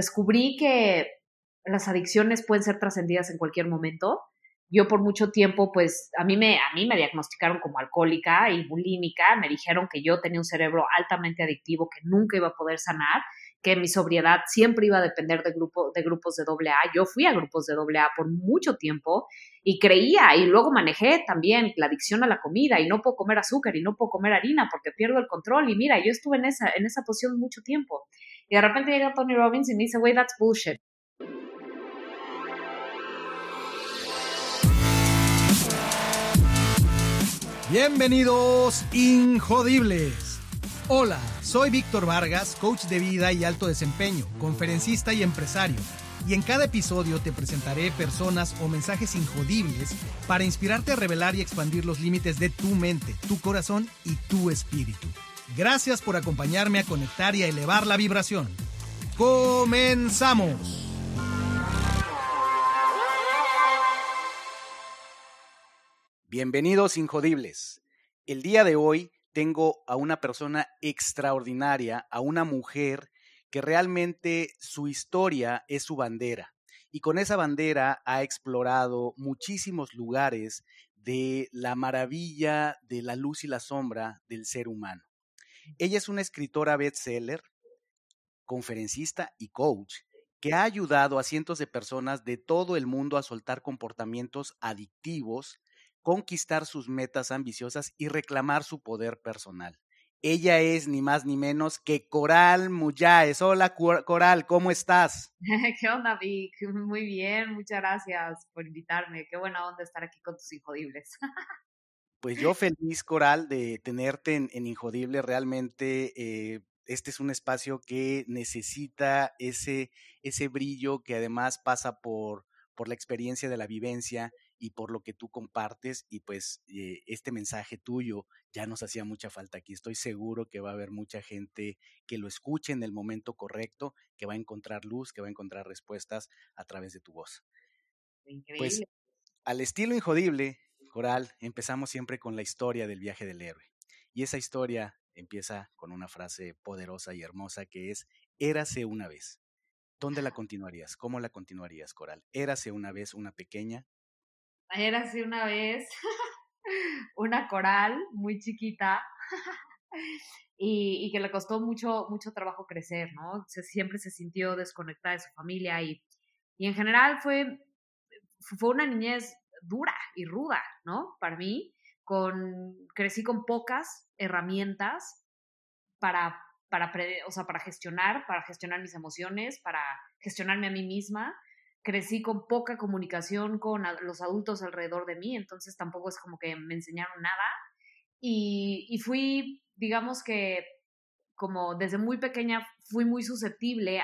descubrí que las adicciones pueden ser trascendidas en cualquier momento. Yo por mucho tiempo, pues a mí, me, a mí me diagnosticaron como alcohólica y bulímica, me dijeron que yo tenía un cerebro altamente adictivo que nunca iba a poder sanar, que mi sobriedad siempre iba a depender de, grupo, de grupos de AA. Yo fui a grupos de AA por mucho tiempo y creía y luego manejé también la adicción a la comida y no puedo comer azúcar y no puedo comer harina porque pierdo el control y mira, yo estuve en esa, en esa posición mucho tiempo. Y de repente llega Tony Robbins y me dice, wey, that's bullshit. Bienvenidos, Injodibles. Hola, soy Víctor Vargas, coach de vida y alto desempeño, conferencista y empresario. Y en cada episodio te presentaré personas o mensajes injodibles para inspirarte a revelar y expandir los límites de tu mente, tu corazón y tu espíritu. Gracias por acompañarme a conectar y a elevar la vibración. ¡Comenzamos! Bienvenidos Injodibles. El día de hoy tengo a una persona extraordinaria, a una mujer que realmente su historia es su bandera. Y con esa bandera ha explorado muchísimos lugares de la maravilla de la luz y la sombra del ser humano. Ella es una escritora bestseller, conferencista y coach que ha ayudado a cientos de personas de todo el mundo a soltar comportamientos adictivos, conquistar sus metas ambiciosas y reclamar su poder personal. Ella es ni más ni menos que Coral Muyáez. Hola Coral, ¿cómo estás? ¿Qué onda, Vic? Muy bien, muchas gracias por invitarme. Qué buena onda estar aquí con tus Injodibles. Pues yo feliz, Coral, de tenerte en, en Injodible. Realmente eh, este es un espacio que necesita ese, ese brillo que además pasa por, por la experiencia de la vivencia y por lo que tú compartes y pues eh, este mensaje tuyo ya nos hacía mucha falta aquí. Estoy seguro que va a haber mucha gente que lo escuche en el momento correcto, que va a encontrar luz, que va a encontrar respuestas a través de tu voz. Pues, Increíble. Pues al estilo injodible, Coral, empezamos siempre con la historia del viaje del héroe. Y esa historia empieza con una frase poderosa y hermosa que es, érase una vez. ¿Dónde la continuarías? ¿Cómo la continuarías, Coral? Érase una vez una pequeña era así una vez una coral muy chiquita y, que le costó mucho, mucho trabajo crecer, ¿no? siempre se sintió desconectada de su familia y, y en general fue, fue una niñez dura y ruda, ¿no? Para mí, con, crecí con pocas herramientas para, para, o sea, para gestionar, para gestionar mis emociones, para gestionarme a mí misma crecí con poca comunicación con los adultos alrededor de mí, entonces tampoco es como que me enseñaron nada. Y, fui, digamos que como desde muy pequeña fui muy susceptible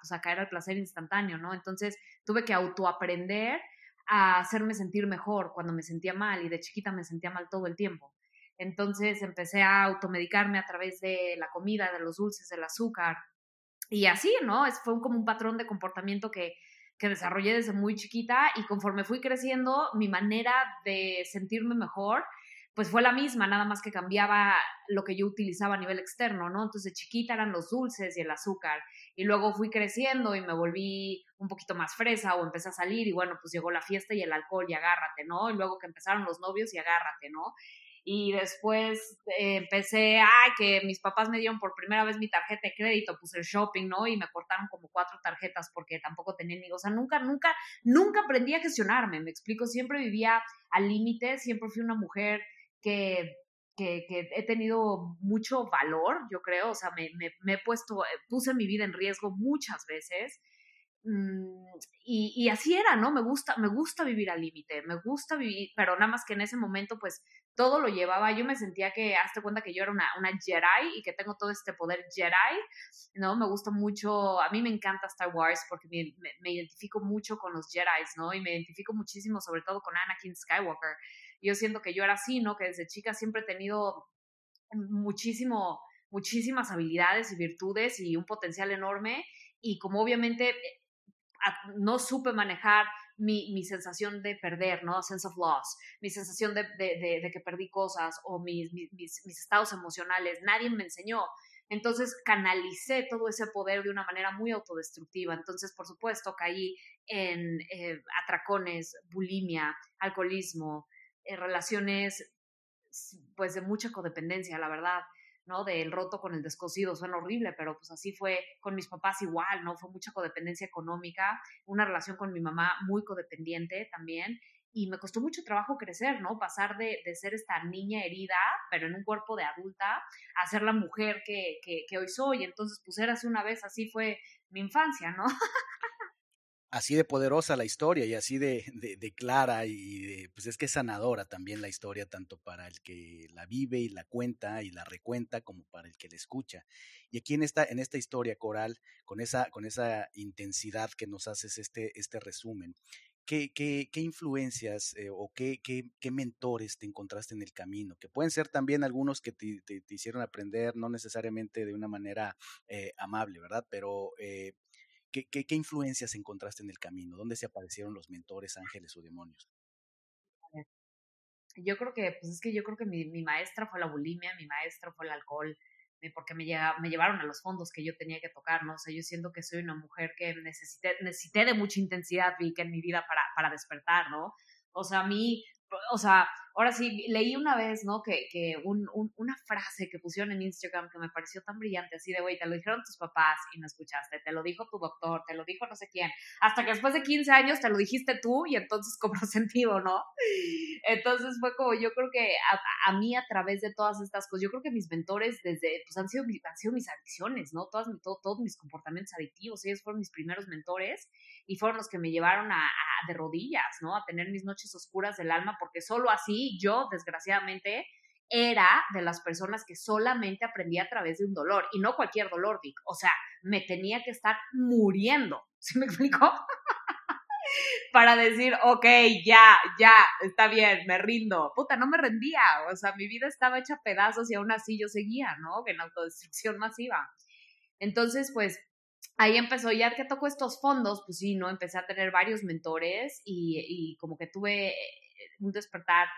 pues, a, caer al placer instantáneo, ¿no? Entonces tuve que autoaprender a hacerme sentir mejor cuando me sentía mal y de chiquita me sentía mal todo el tiempo. Entonces empecé a automedicarme a través de la comida, de los dulces, del azúcar. Y así, ¿no? Es, fue como un patrón de comportamiento que, que desarrollé desde muy chiquita y conforme fui creciendo, mi manera de sentirme mejor, pues fue la misma, nada más que cambiaba lo que yo utilizaba a nivel externo, ¿no? Entonces, chiquita eran los dulces y el azúcar. Y luego fui creciendo y me volví un poquito más fresa o empecé a salir y bueno, pues llegó la fiesta y el alcohol y agárrate, ¿no? Y luego que empezaron los novios y agárrate, ¿no? y después eh, empecé, ay, que mis papás me dieron por primera vez mi tarjeta de crédito, puse el shopping, ¿no? Y me cortaron como cuatro tarjetas porque tampoco tenía ni, o sea, nunca, nunca, nunca aprendí a gestionarme, me explico, siempre vivía al límite, siempre fui una mujer que, que, he tenido mucho valor, yo creo, o sea, me, me, me he puesto, eh, puse mi vida en riesgo muchas veces Mm, y, así era, ¿no? Me gusta, me gusta vivir al límite, me gusta vivir, pero nada más que en ese momento, pues todo lo llevaba. Yo me sentía que, hazte cuenta que yo era una, una Jedi y que tengo todo este poder Jedi, ¿no? Me gusta mucho, a mí me encanta Star Wars porque me, me, identifico mucho con los Jedi, ¿no? Y me identifico muchísimo, sobre todo con Anakin Skywalker. Yo siento que yo era así, ¿no? Que desde chica siempre he tenido muchísimo, muchísimas habilidades y virtudes y un potencial enorme. Y como obviamente no supe manejar mi, mi, sensación de perder, ¿no? Sense of loss, mi sensación de, de, de, que perdí cosas o mis, mis, mis, estados emocionales. Nadie me enseñó. Entonces canalicé todo ese poder de una manera muy autodestructiva. Entonces, por supuesto, caí en eh, atracones, bulimia, alcoholismo, eh, relaciones pues de mucha codependencia, la verdad. ¿no? Del roto con el descosido, suena horrible, pero pues así fue con mis papás igual, ¿no? Fue mucha codependencia económica, una relación con mi mamá muy codependiente también, y me costó mucho trabajo crecer, ¿no? Pasar de, de, ser esta niña herida, pero en un cuerpo de adulta, a ser la mujer que, que, hoy soy. Entonces, pues era así una vez, así fue mi infancia, ¿no? así de poderosa la historia y así de, clara y de, pues es que es sanadora también la historia, tanto para el que la vive y la cuenta y la recuenta como para el que la escucha. Y aquí en esta, en esta historia coral, con esa, con esa intensidad que nos haces este, este resumen, ¿qué, qué, qué influencias eh, o qué, qué, qué, mentores te encontraste en el camino? Que pueden ser también algunos que te, te, hicieron aprender, no necesariamente de una manera eh, amable, ¿verdad? Pero... Eh, ¿Qué, influencias encontraste en el camino? ¿Dónde se aparecieron los mentores, ángeles o demonios? Yo creo que, pues es que yo creo que mi, mi maestra fue la bulimia, mi maestra fue el alcohol, eh, porque me, me llevaron a los fondos que yo tenía que tocar, ¿no? O sea, yo siento que soy una mujer que necesité, necesité de mucha intensidad, Vic, en mi vida para, para despertar, ¿no? O sea, a mí, o sea, Ahora sí, leí una vez, ¿no? Que, que un, una frase que pusieron en Instagram que me pareció tan brillante, así de, güey, te lo dijeron tus papás y no escuchaste, te lo dijo tu doctor, te lo dijo no sé quién, hasta que después de 15 años te lo dijiste tú y entonces cobró sentido, ¿no? Entonces fue como, yo creo que a, mí a través de todas estas cosas, yo creo que mis mentores desde, pues han sido, han sido mis adicciones, ¿no? Todas, todo, todos mis comportamientos adictivos, ellos fueron mis primeros mentores y fueron los que me llevaron a de rodillas, ¿no? A tener mis noches oscuras del alma, porque solo así yo, desgraciadamente, era de las personas que solamente aprendía a través de un dolor, y no cualquier dolor, Vic. O sea, me tenía que estar muriendo. ¿Sí me explicó? Para decir, ok, ya, ya, está bien, me rindo. Puta, no me rendía. O sea, mi vida estaba hecha pedazos y aún así yo seguía, ¿no? En autodestrucción masiva. Entonces, pues, ahí empezó, ya que tocó estos fondos, pues sí, ¿no? Empecé a tener varios mentores y, como que tuve un despertar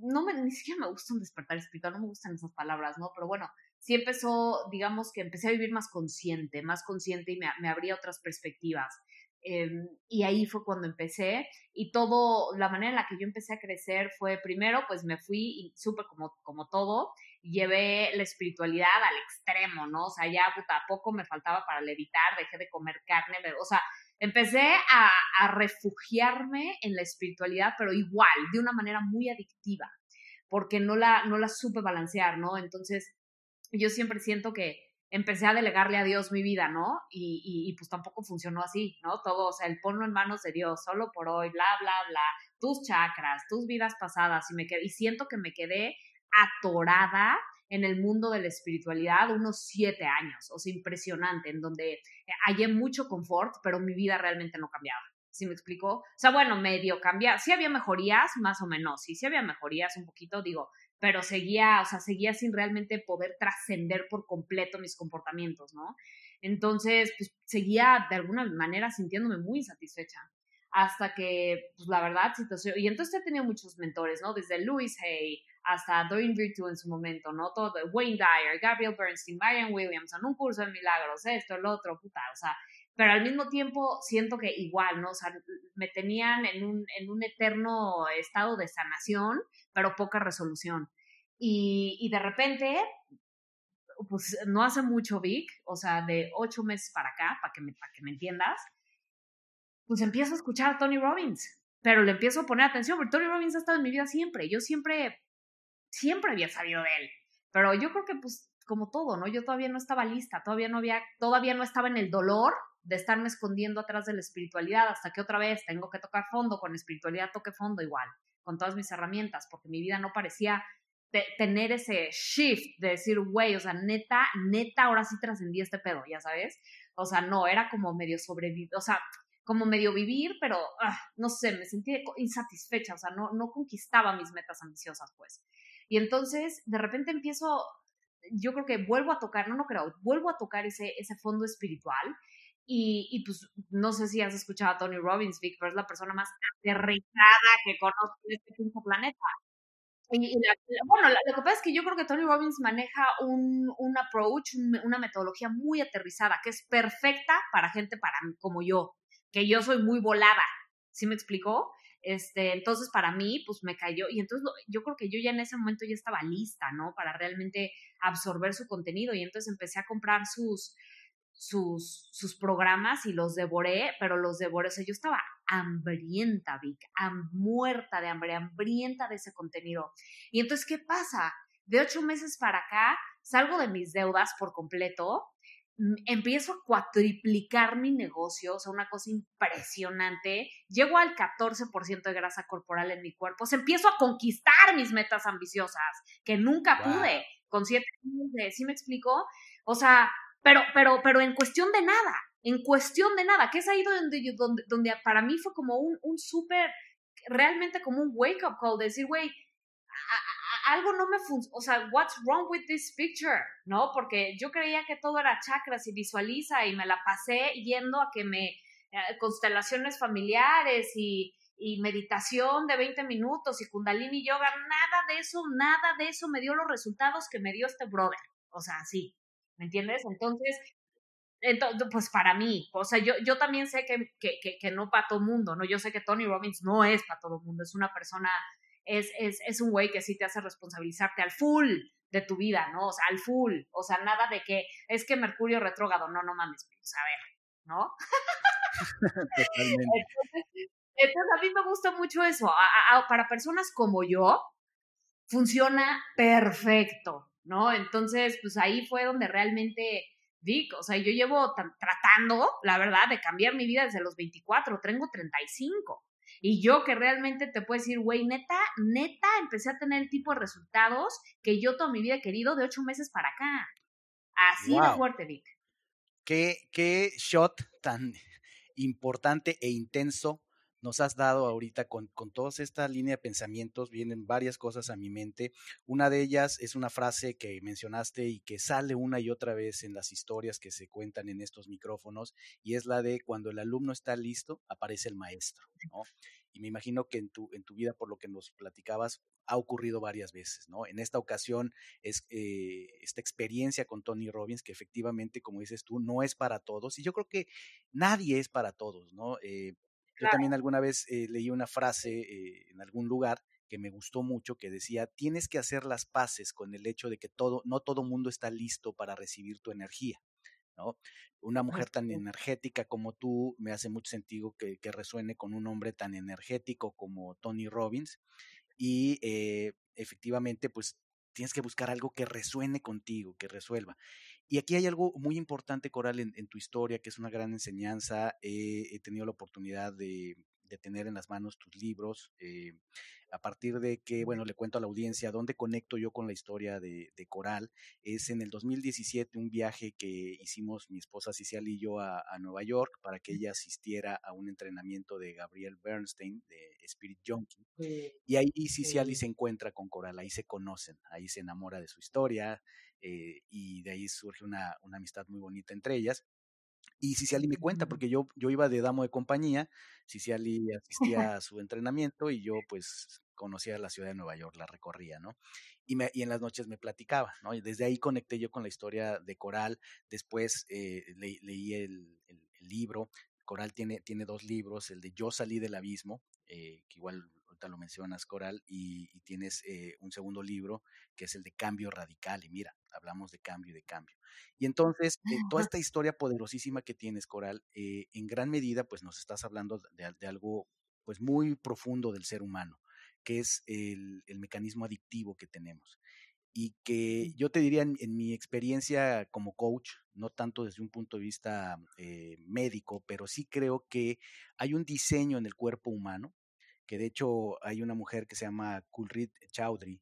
no me, ni siquiera me gusta un despertar espiritual, no me gustan esas palabras, ¿no? Pero bueno, sí empezó, digamos que empecé a vivir más consciente, más consciente y me, abría otras perspectivas. Em, y ahí fue cuando empecé y todo, la manera en la que yo empecé a crecer fue primero, pues me fui y como, como todo, llevé la espiritualidad al extremo, ¿no? O sea, ya puta, poco me faltaba para levitar, dejé de comer carne, o sea, empecé a, refugiarme en la espiritualidad, pero igual, de una manera muy adictiva, porque no la, no la supe balancear, ¿no? Entonces, yo siempre siento que empecé a delegarle a Dios mi vida, ¿no? Y, y, pues tampoco funcionó así, ¿no? Todo, o sea, el ponlo en manos de Dios, solo por hoy, bla, bla, bla, tus chakras, tus vidas pasadas, y, me quedé, y siento que me quedé atorada en el mundo de la espiritualidad unos siete años, o sea, impresionante, en donde hallé mucho confort, pero mi vida realmente no cambiaba. ¿Sí me explico? O sea, bueno, medio cambiaba. Sí había mejorías, más o menos, sí, sí había mejorías un poquito, digo, pero seguía, o sea, seguía sin realmente poder trascender por completo mis comportamientos, ¿no? Entonces, pues seguía de alguna manera sintiéndome muy insatisfecha hasta que, pues la verdad, situación, y entonces he tenido muchos mentores, ¿no? Desde Louis Hay hasta Doreen Virtue en su momento, ¿no? Todo, Wayne Dyer, Gabriel Bernstein, Marian Williamson, un curso de milagros, esto, el otro, puta, o sea, pero al mismo tiempo siento que igual, ¿no? O sea, me tenían en un, en un eterno estado de sanación, pero poca resolución. Y, y de repente, pues no hace mucho, Vic, o sea, de ocho meses para acá, para que me, para que me entiendas, pues empiezo a escuchar a Tony Robbins, pero le empiezo a poner atención, porque Tony Robbins ha estado en mi vida siempre, yo siempre, siempre había sabido de él, pero yo creo que pues como todo, ¿no? Yo todavía no estaba lista, todavía no había, todavía no estaba en el dolor de estarme escondiendo atrás de la espiritualidad, hasta que otra vez tengo que tocar fondo, con espiritualidad toque fondo igual, con todas mis herramientas, porque mi vida no parecía tener ese shift de decir, güey, o sea, neta, neta, ahora sí trascendí este pedo, ya sabes. O sea, no, era como medio sobrevivir, o sea, como medio vivir, pero ah, no sé, me sentí insatisfecha, o sea, no, no conquistaba mis metas ambiciosas, pues. Y entonces, de repente empiezo, yo creo que vuelvo a tocar, no, no creo, vuelvo a tocar ese, ese fondo espiritual. Y, y pues no sé si has escuchado a Tony Robbins, Vic, pero es la persona más aterrizada que conozco en este planeta. bueno, lo que pasa es que yo creo que Tony Robbins maneja un, un approach, una metodología muy aterrizada, que es perfecta para gente para, como yo, que yo soy muy volada. ¿Sí me explicó? Este, entonces para mí, pues me cayó. Y entonces yo creo que yo ya en ese momento ya estaba lista, ¿no? Para realmente absorber su contenido. Y entonces empecé a comprar sus, sus, sus programas y los devoré, pero los devoré. O sea, yo estaba hambrienta, Vic, muerta de hambre, hambrienta de ese contenido. Y entonces, ¿qué pasa? De ocho meses para acá, salgo de mis deudas por completo, empiezo a cuatriplicar mi negocio, o sea, una cosa impresionante, llego al 14% de grasa corporal en mi cuerpo, o sea, empiezo a conquistar mis metas ambiciosas, que nunca pude con siete años de, ¿sí me explico? O sea, pero, pero, pero en cuestión de nada, en cuestión de nada, que es ahí donde, donde, donde para mí fue como un, un súper, realmente como un wake up call, decir, güey, algo no me funciona, o sea, what's wrong with this picture, ¿no? Porque yo creía que todo era chakras y visualiza y me la pasé yendo a que me, eh, constelaciones familiares y, y meditación de 20 minutos y kundalini yoga, nada de eso, nada de eso me dio los resultados que me dio este brother, o sea, sí, ¿me entiendes? Entonces, entonces, pues para mí, o sea, yo, yo también sé que, que, que, no para todo mundo, ¿no? Yo sé que Tony Robbins no es para todo mundo, es una persona, es, es, es un güey que sí te hace responsabilizarte al full de tu vida, ¿no? O sea, al full, o sea, nada de que es que Mercurio retrógrado, no, no mames, pues, a ver, ¿no? entonces, entonces, a mí me gusta mucho eso, para personas como yo, funciona perfecto, ¿no? Entonces, pues ahí fue donde realmente Vic, o sea, yo llevo tratando, la verdad, de cambiar mi vida desde los 24, tengo 35. Y yo que realmente te puedo decir, güey, neta, neta, empecé a tener el tipo de resultados que yo toda mi vida he querido de ocho meses para acá. Así de fuerte, Vic. Qué, qué shot tan importante e intenso nos has dado ahorita con, con toda esta línea de pensamientos, vienen varias cosas a mi mente. Una de ellas es una frase que mencionaste y que sale una y otra vez en las historias que se cuentan en estos micrófonos, y es la de cuando el alumno está listo, aparece el maestro, ¿no? Y me imagino que en tu, en tu vida, por lo que nos platicabas, ha ocurrido varias veces, ¿no? En esta ocasión es eh, esta experiencia con Tony Robbins, que efectivamente, como dices tú, no es para todos, y yo creo que nadie es para todos, ¿no? Eh, yo también alguna vez eh, leí una frase eh, en algún lugar que me gustó mucho que decía, tienes que hacer las paces con el hecho de que todo, no todo mundo está listo para recibir tu energía. ¿no? Una mujer tan energética como tú me hace mucho sentido que, resuene con un hombre tan energético como Tony Robbins y eh, efectivamente pues tienes que buscar algo que resuene contigo, que resuelva. Y aquí hay algo muy importante, Coral, en, tu historia, que es una gran enseñanza. he tenido la oportunidad de, tener en las manos tus libros. Eh, a partir de que, bueno, le cuento a la audiencia dónde conecto yo con la historia de, Coral. Es en el 2017 un viaje que hicimos mi esposa Cicial y yo a, Nueva York para que ella asistiera a un entrenamiento de Gabriel Bernstein, de Spirit Junkie. Y ahí Ciciali se encuentra con Coral, ahí se conocen, ahí se enamora de su historia, eh, y de ahí surge una, amistad muy bonita entre ellas. Y Ciciali me cuenta, porque yo, yo iba de damo de compañía, Ciciali asistía a su entrenamiento y yo pues conocía la ciudad de Nueva York, la recorría, ¿no? Y, me, y en las noches me platicaba, ¿no? Y desde ahí conecté yo con la historia de Coral, después eh, leí el, libro, Coral tiene, tiene dos libros, el de Yo salí del abismo, eh, que igual lo mencionas, Coral, y, tienes eh, un segundo libro que es el de cambio radical. Y mira, hablamos de cambio y de cambio. Y entonces, eh, toda esta historia poderosísima que tienes, Coral, eh, en gran medida, pues nos estás hablando de, algo pues muy profundo del ser humano, que es el, mecanismo adictivo que tenemos y que yo te diría en, mi experiencia como coach, no tanto desde un punto de vista médico, pero sí creo que hay un diseño en el cuerpo humano que de hecho hay una mujer que se llama Kulrit Chaudhry,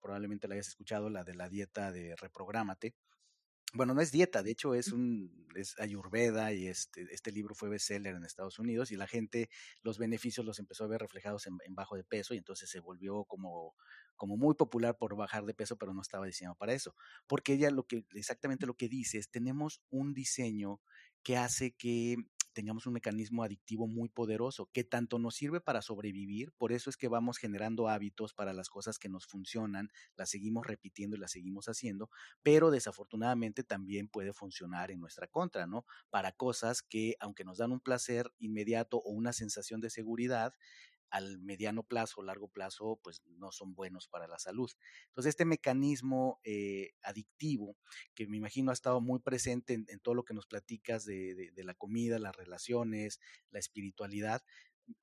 probablemente la hayas escuchado, la de la dieta de reprográmate. Bueno, no es dieta, de hecho es un es ayurveda y este, este libro fue bestseller en Estados Unidos y la gente los beneficios los empezó a ver reflejados en, bajo de peso y entonces se volvió como, como muy popular por bajar de peso, pero no estaba diseñado para eso. Porque ella lo que exactamente lo que dice es tenemos un diseño que hace que tengamos un mecanismo adictivo muy poderoso que tanto nos sirve para sobrevivir, por eso es que vamos generando hábitos para las cosas que nos funcionan, las seguimos repitiendo y las seguimos haciendo, pero desafortunadamente también puede funcionar en nuestra contra, ¿no? Para cosas que, aunque nos dan un placer inmediato o una sensación de seguridad, al mediano plazo largo plazo, pues no son buenos para la salud. Entonces, este mecanismo eh, adictivo, que me imagino ha estado muy presente en, todo lo que nos platicas de, la comida, las relaciones, la espiritualidad,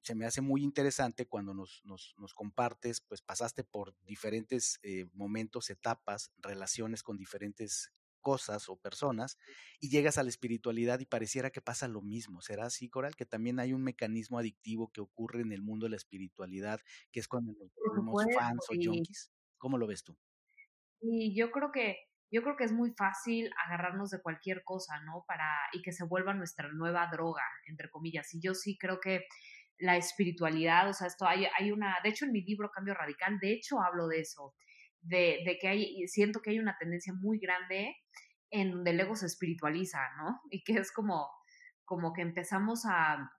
se me hace muy interesante cuando nos, nos, compartes, pues pasaste por diferentes eh, momentos, etapas, relaciones con diferentes cosas o personas y llegas a la espiritualidad y pareciera que pasa lo mismo. ¿Será así, Coral? Que también hay un mecanismo adictivo que ocurre en el mundo de la espiritualidad, que es cuando nos volvemos fans o junkies. ¿Cómo lo ves tú? Y yo creo que yo creo que es muy fácil agarrarnos de cualquier cosa, ¿no? Para y que se vuelva nuestra nueva droga, entre comillas. Y yo sí creo que la espiritualidad, o sea, esto hay, hay una, de hecho en mi libro Cambio Radical, de hecho hablo de eso de, que hay, siento que hay una tendencia muy grande en donde el ego se espiritualiza, ¿no? Y que es como, como que empezamos a,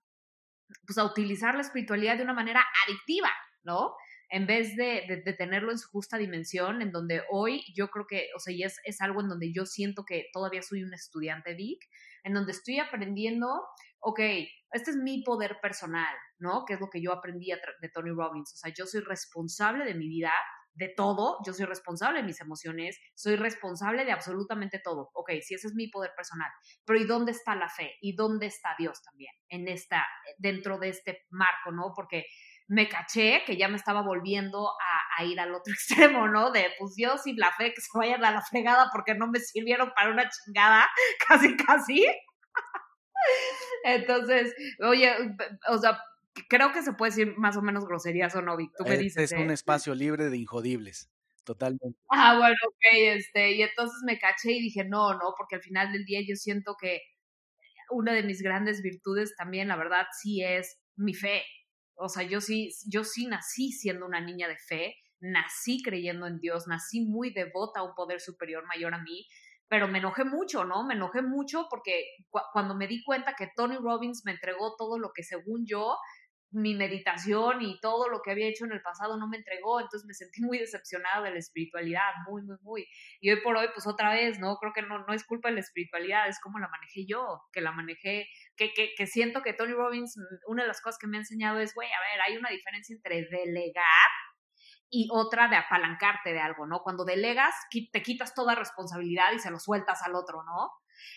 pues a utilizar la espiritualidad de una manera adictiva, ¿no? En vez de, de, tenerlo en su justa dimensión, en donde hoy yo creo que, o sea, y es, es algo en donde yo siento que todavía soy un estudiante Vic, en donde estoy aprendiendo, ok, este es mi poder personal, ¿no? Que es lo que yo aprendí de Tony Robbins, o sea, yo soy responsable de mi vida, de todo, yo soy responsable de mis emociones, soy responsable de absolutamente todo. Ok, si ese es mi poder personal, pero ¿y dónde está la fe? ¿Y dónde está Dios también? En esta, dentro de este marco, ¿no? Porque me caché que ya me estaba volviendo a, ir al otro extremo, ¿no? De pues Dios y la fe que se vayan a la fregada porque no me sirvieron para una chingada, casi, casi. Entonces, oye, o sea, creo que se puede decir más o menos groserías o no, Vic. Tú me este dices. Es un ¿eh? espacio libre de injodibles. Totalmente. Ah, bueno, ok, este, y entonces me caché y dije, no, no, porque al final del día yo siento que una de mis grandes virtudes también, la verdad, sí es mi fe. O sea, yo sí, yo sí nací siendo una niña de fe, nací creyendo en Dios, nací muy devota a un poder superior mayor a mí, pero me enojé mucho, ¿no? Me enojé mucho porque cuando me di cuenta que Tony Robbins me entregó todo lo que según yo mi meditación y todo lo que había hecho en el pasado no me entregó, entonces me sentí muy decepcionada de la espiritualidad, muy, muy, muy. Y hoy por hoy, pues otra vez, ¿no? Creo que no, no es culpa de la espiritualidad, es como la manejé yo, que la manejé, que, que, que siento que Tony Robbins, una de las cosas que me ha enseñado es, güey, a ver, hay una diferencia entre delegar y otra de apalancarte de algo, ¿no? Cuando delegas, te quitas toda responsabilidad y se lo sueltas al otro, ¿no?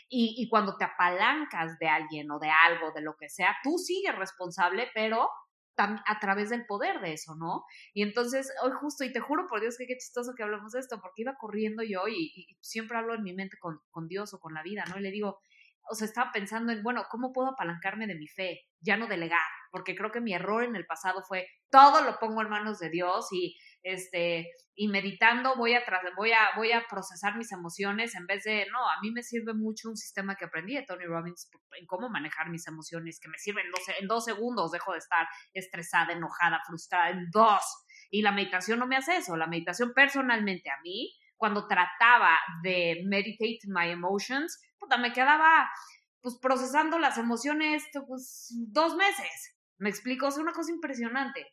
Y, cuando te apalancas de alguien o de algo, de lo que sea, tú sigues responsable, pero a través del poder de eso, ¿no? Y entonces, hoy justo, y te juro por Dios que qué chistoso que hablemos de esto, porque iba corriendo yo y, y siempre hablo en mi mente con, con, Dios o con la vida, ¿no? Y le digo, o sea, estaba pensando en, bueno, ¿cómo puedo apalancarme de mi fe? Ya no delegar, porque creo que mi error en el pasado fue todo lo pongo en manos de Dios y este y meditando voy a voy a voy a procesar mis emociones en vez de no, a mí me sirve mucho un sistema que aprendí de Tony Robbins en cómo manejar mis emociones, que me sirve en dos, en dos segundos dejo de estar estresada, enojada, frustrada en dos. Y la meditación no me hace eso, la meditación personalmente a mí cuando trataba de meditate my emotions, puta, me quedaba pues procesando las emociones pues dos meses. Me explico, es una cosa impresionante.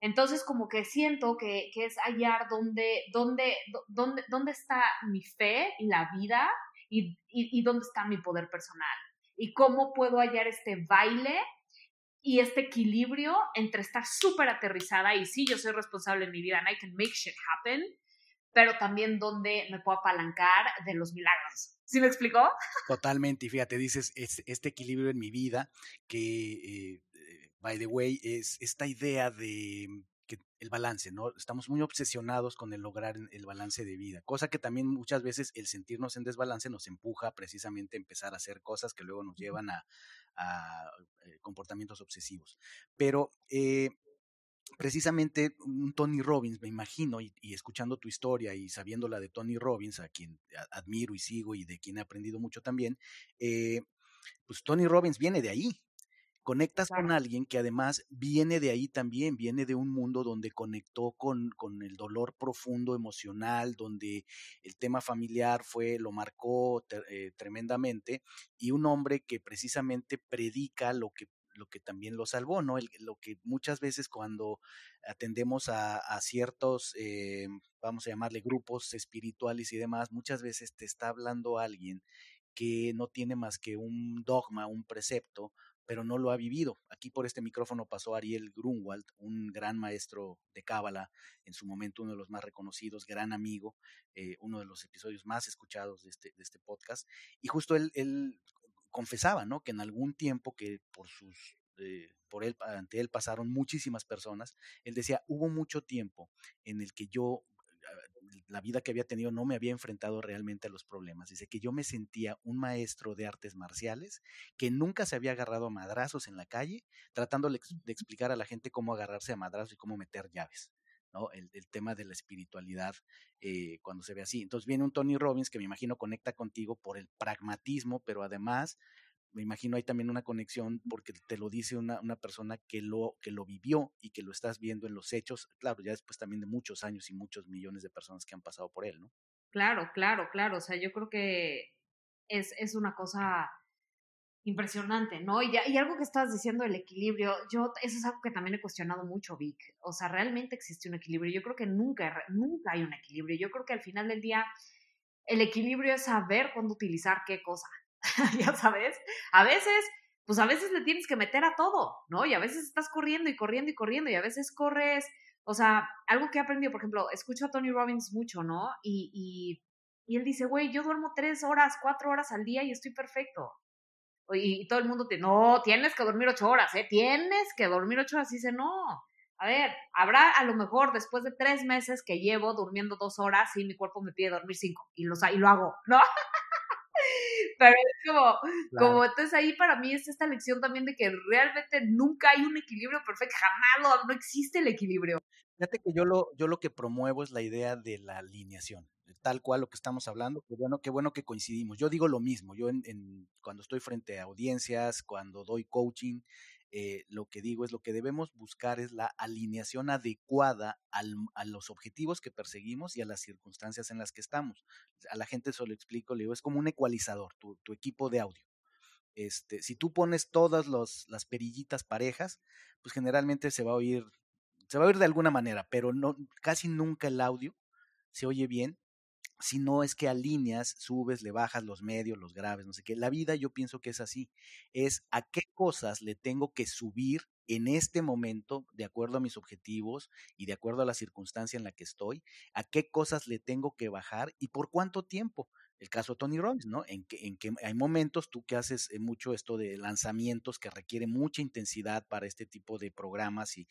Entonces, como que siento que, que es hallar dónde, dónde, dónde, dónde está mi fe y la vida y, y, dónde está mi poder personal. Y cómo puedo hallar este baile y este equilibrio entre estar súper aterrizada y sí, yo soy responsable en mi vida and I can make shit happen, pero también dónde me puedo apalancar de los milagros. ¿Sí me explicó? Totalmente, y fíjate, dices, este equilibrio en mi vida que... Eh, by the way, es esta idea de que el balance, ¿no? Estamos muy obsesionados con el lograr el balance de vida, cosa que también muchas veces el sentirnos en desbalance nos empuja precisamente a empezar a hacer cosas que luego nos llevan a, eh, comportamientos obsesivos. Pero eh, precisamente un Tony Robbins, me imagino, y, escuchando tu historia y sabiendo la de Tony Robbins, a quien admiro y sigo y de quien he aprendido mucho también, eh, pues Tony Robbins viene de ahí, conectas con alguien que además viene de ahí también, viene de un mundo donde conectó con, con, el dolor profundo emocional, donde el tema familiar fue, lo marcó eh, tremendamente, y un hombre que precisamente predica lo que lo que también lo salvó, ¿no? lo que muchas veces cuando atendemos a, ciertos, eh, vamos a llamarle grupos espirituales y demás, muchas veces te está hablando alguien que no tiene más que un dogma, un precepto, pero no lo ha vivido. Aquí por este micrófono pasó Ariel Grunwald, un gran maestro de Cábala, en su momento uno de los más reconocidos, gran amigo, eh, uno de los episodios más escuchados de este, de este podcast. Y justo él, él confesaba, ¿no? Que en algún tiempo que por sus eh, por él, ante él pasaron muchísimas personas. Él decía, hubo mucho tiempo en el que yo, la vida que había tenido, no me había enfrentado realmente a los problemas. Dice que yo me sentía un maestro de artes marciales que nunca se había agarrado a madrazos en la calle, tratando de explicar a la gente cómo agarrarse a madrazos y cómo meter llaves. ¿no? El, tema de la espiritualidad eh, cuando se ve así. Entonces viene un Tony Robbins que me imagino conecta contigo por el pragmatismo, pero además me imagino hay también una conexión porque te lo dice una, una, persona que lo, que lo vivió y que lo estás viendo en los hechos, claro, ya después también de muchos años y muchos millones de personas que han pasado por él, ¿no? Claro, claro, claro, o sea, yo creo que es, es una cosa impresionante, ¿no? Y, y algo que estabas diciendo del equilibrio, yo, eso es algo que también he cuestionado mucho, Vic. O sea, realmente existe un equilibrio. Yo creo que nunca, nunca hay un equilibrio. Yo creo que al final del día, el equilibrio es saber cuándo utilizar qué cosa, ya sabes. A veces, pues a veces le tienes que meter a todo, ¿no? Y a veces estás corriendo y corriendo y corriendo y a veces corres, o sea, algo que he aprendido, por ejemplo, escucho a Tony Robbins mucho, ¿no? Y, y, y él dice, güey, yo duermo tres horas, cuatro horas al día y estoy perfecto y, todo el mundo te, no, tienes que dormir ocho horas, ¿eh? Tienes que dormir ocho horas. Y dice, no, a ver, habrá a lo mejor después de tres meses que llevo durmiendo dos horas y mi cuerpo me pide dormir cinco y, los, y lo hago, ¿no? Pero es como, como, entonces ahí para mí es esta lección también de que realmente nunca hay un equilibrio perfecto, jamás lo, no existe el equilibrio. Fíjate que yo lo, yo lo que promuevo es la idea de la alineación tal cual lo que estamos hablando, qué bueno, qué bueno que coincidimos. Yo digo lo mismo, yo en, cuando estoy frente a audiencias, cuando doy coaching, eh, lo que digo es lo que debemos buscar es la alineación adecuada a los objetivos que perseguimos y a las circunstancias en las que estamos. A la gente eso lo explico, le digo, es como un ecualizador, tu, tu equipo de audio. Este, si tú pones todas las perillitas parejas, pues generalmente se va a oír, se va a oír de alguna manera, pero no, casi nunca el audio se oye bien si no es que alineas, subes, le bajas los medios, los graves, no sé qué. La vida yo pienso que es así. Es a qué cosas le tengo que subir en este momento, de acuerdo a mis objetivos y de acuerdo a la circunstancia en la que estoy, a qué cosas le tengo que bajar y por cuánto tiempo el caso de Tony Robbins, ¿no? En que, en que hay momentos, tú que haces eh, mucho esto de lanzamientos que requiere mucha intensidad para este tipo de programas y,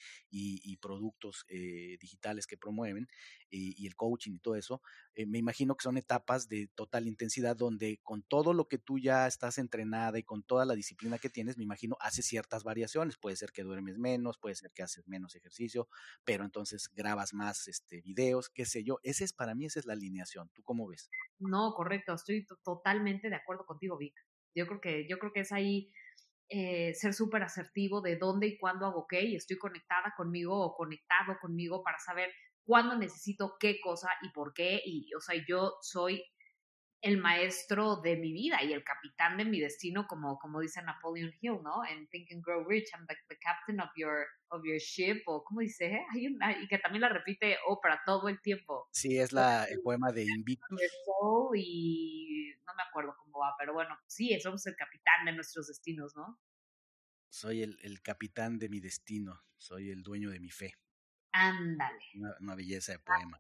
productos eh, digitales que promueven y, el coaching y todo eso, eh, me imagino que son etapas de total intensidad donde con todo lo que tú ya estás entrenada y con toda la disciplina que tienes, me imagino, haces ciertas variaciones. Puede ser que duermes menos, puede ser que haces menos ejercicio, pero entonces grabas más este, videos, qué sé yo. Ese es para mí, esa es la alineación. ¿Tú cómo ves? No, correcto, estoy totalmente de acuerdo contigo, Vic. Yo creo que, yo creo que es ahí eh, ser súper asertivo de dónde y cuándo hago qué y estoy conectada conmigo o conectado conmigo para saber cuándo necesito qué cosa y por qué. Y, o sea, yo soy el maestro de mi vida y el capitán de mi destino, como, como dice Napoleon Hill, ¿no? En Think and Grow Rich, I'm the, captain of your, of your ship, o ¿cómo dice? y que también la repite Oprah todo el tiempo. Sí, es la, el poema de Invictus. Y no me acuerdo cómo va, pero bueno, sí, somos el capitán de nuestros destinos, ¿no? Soy el, el capitán de mi destino, soy el dueño de mi fe. Ándale. Una, belleza de poema.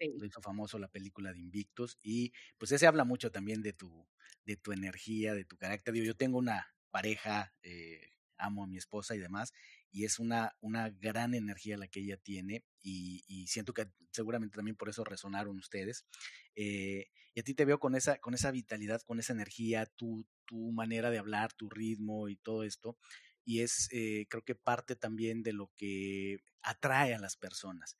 Lo hizo famoso la película de Invictus y pues ese habla mucho también de tu, de tu energía, de tu carácter. yo tengo una pareja, eh, amo a mi esposa y demás, y es una, una gran energía la que ella tiene y, siento que seguramente también por eso resonaron ustedes. Eh, y a ti te veo con esa, con esa vitalidad, con esa energía, tu, tu manera de hablar, tu ritmo y todo esto y es eh, creo que parte también de lo que atrae a las personas.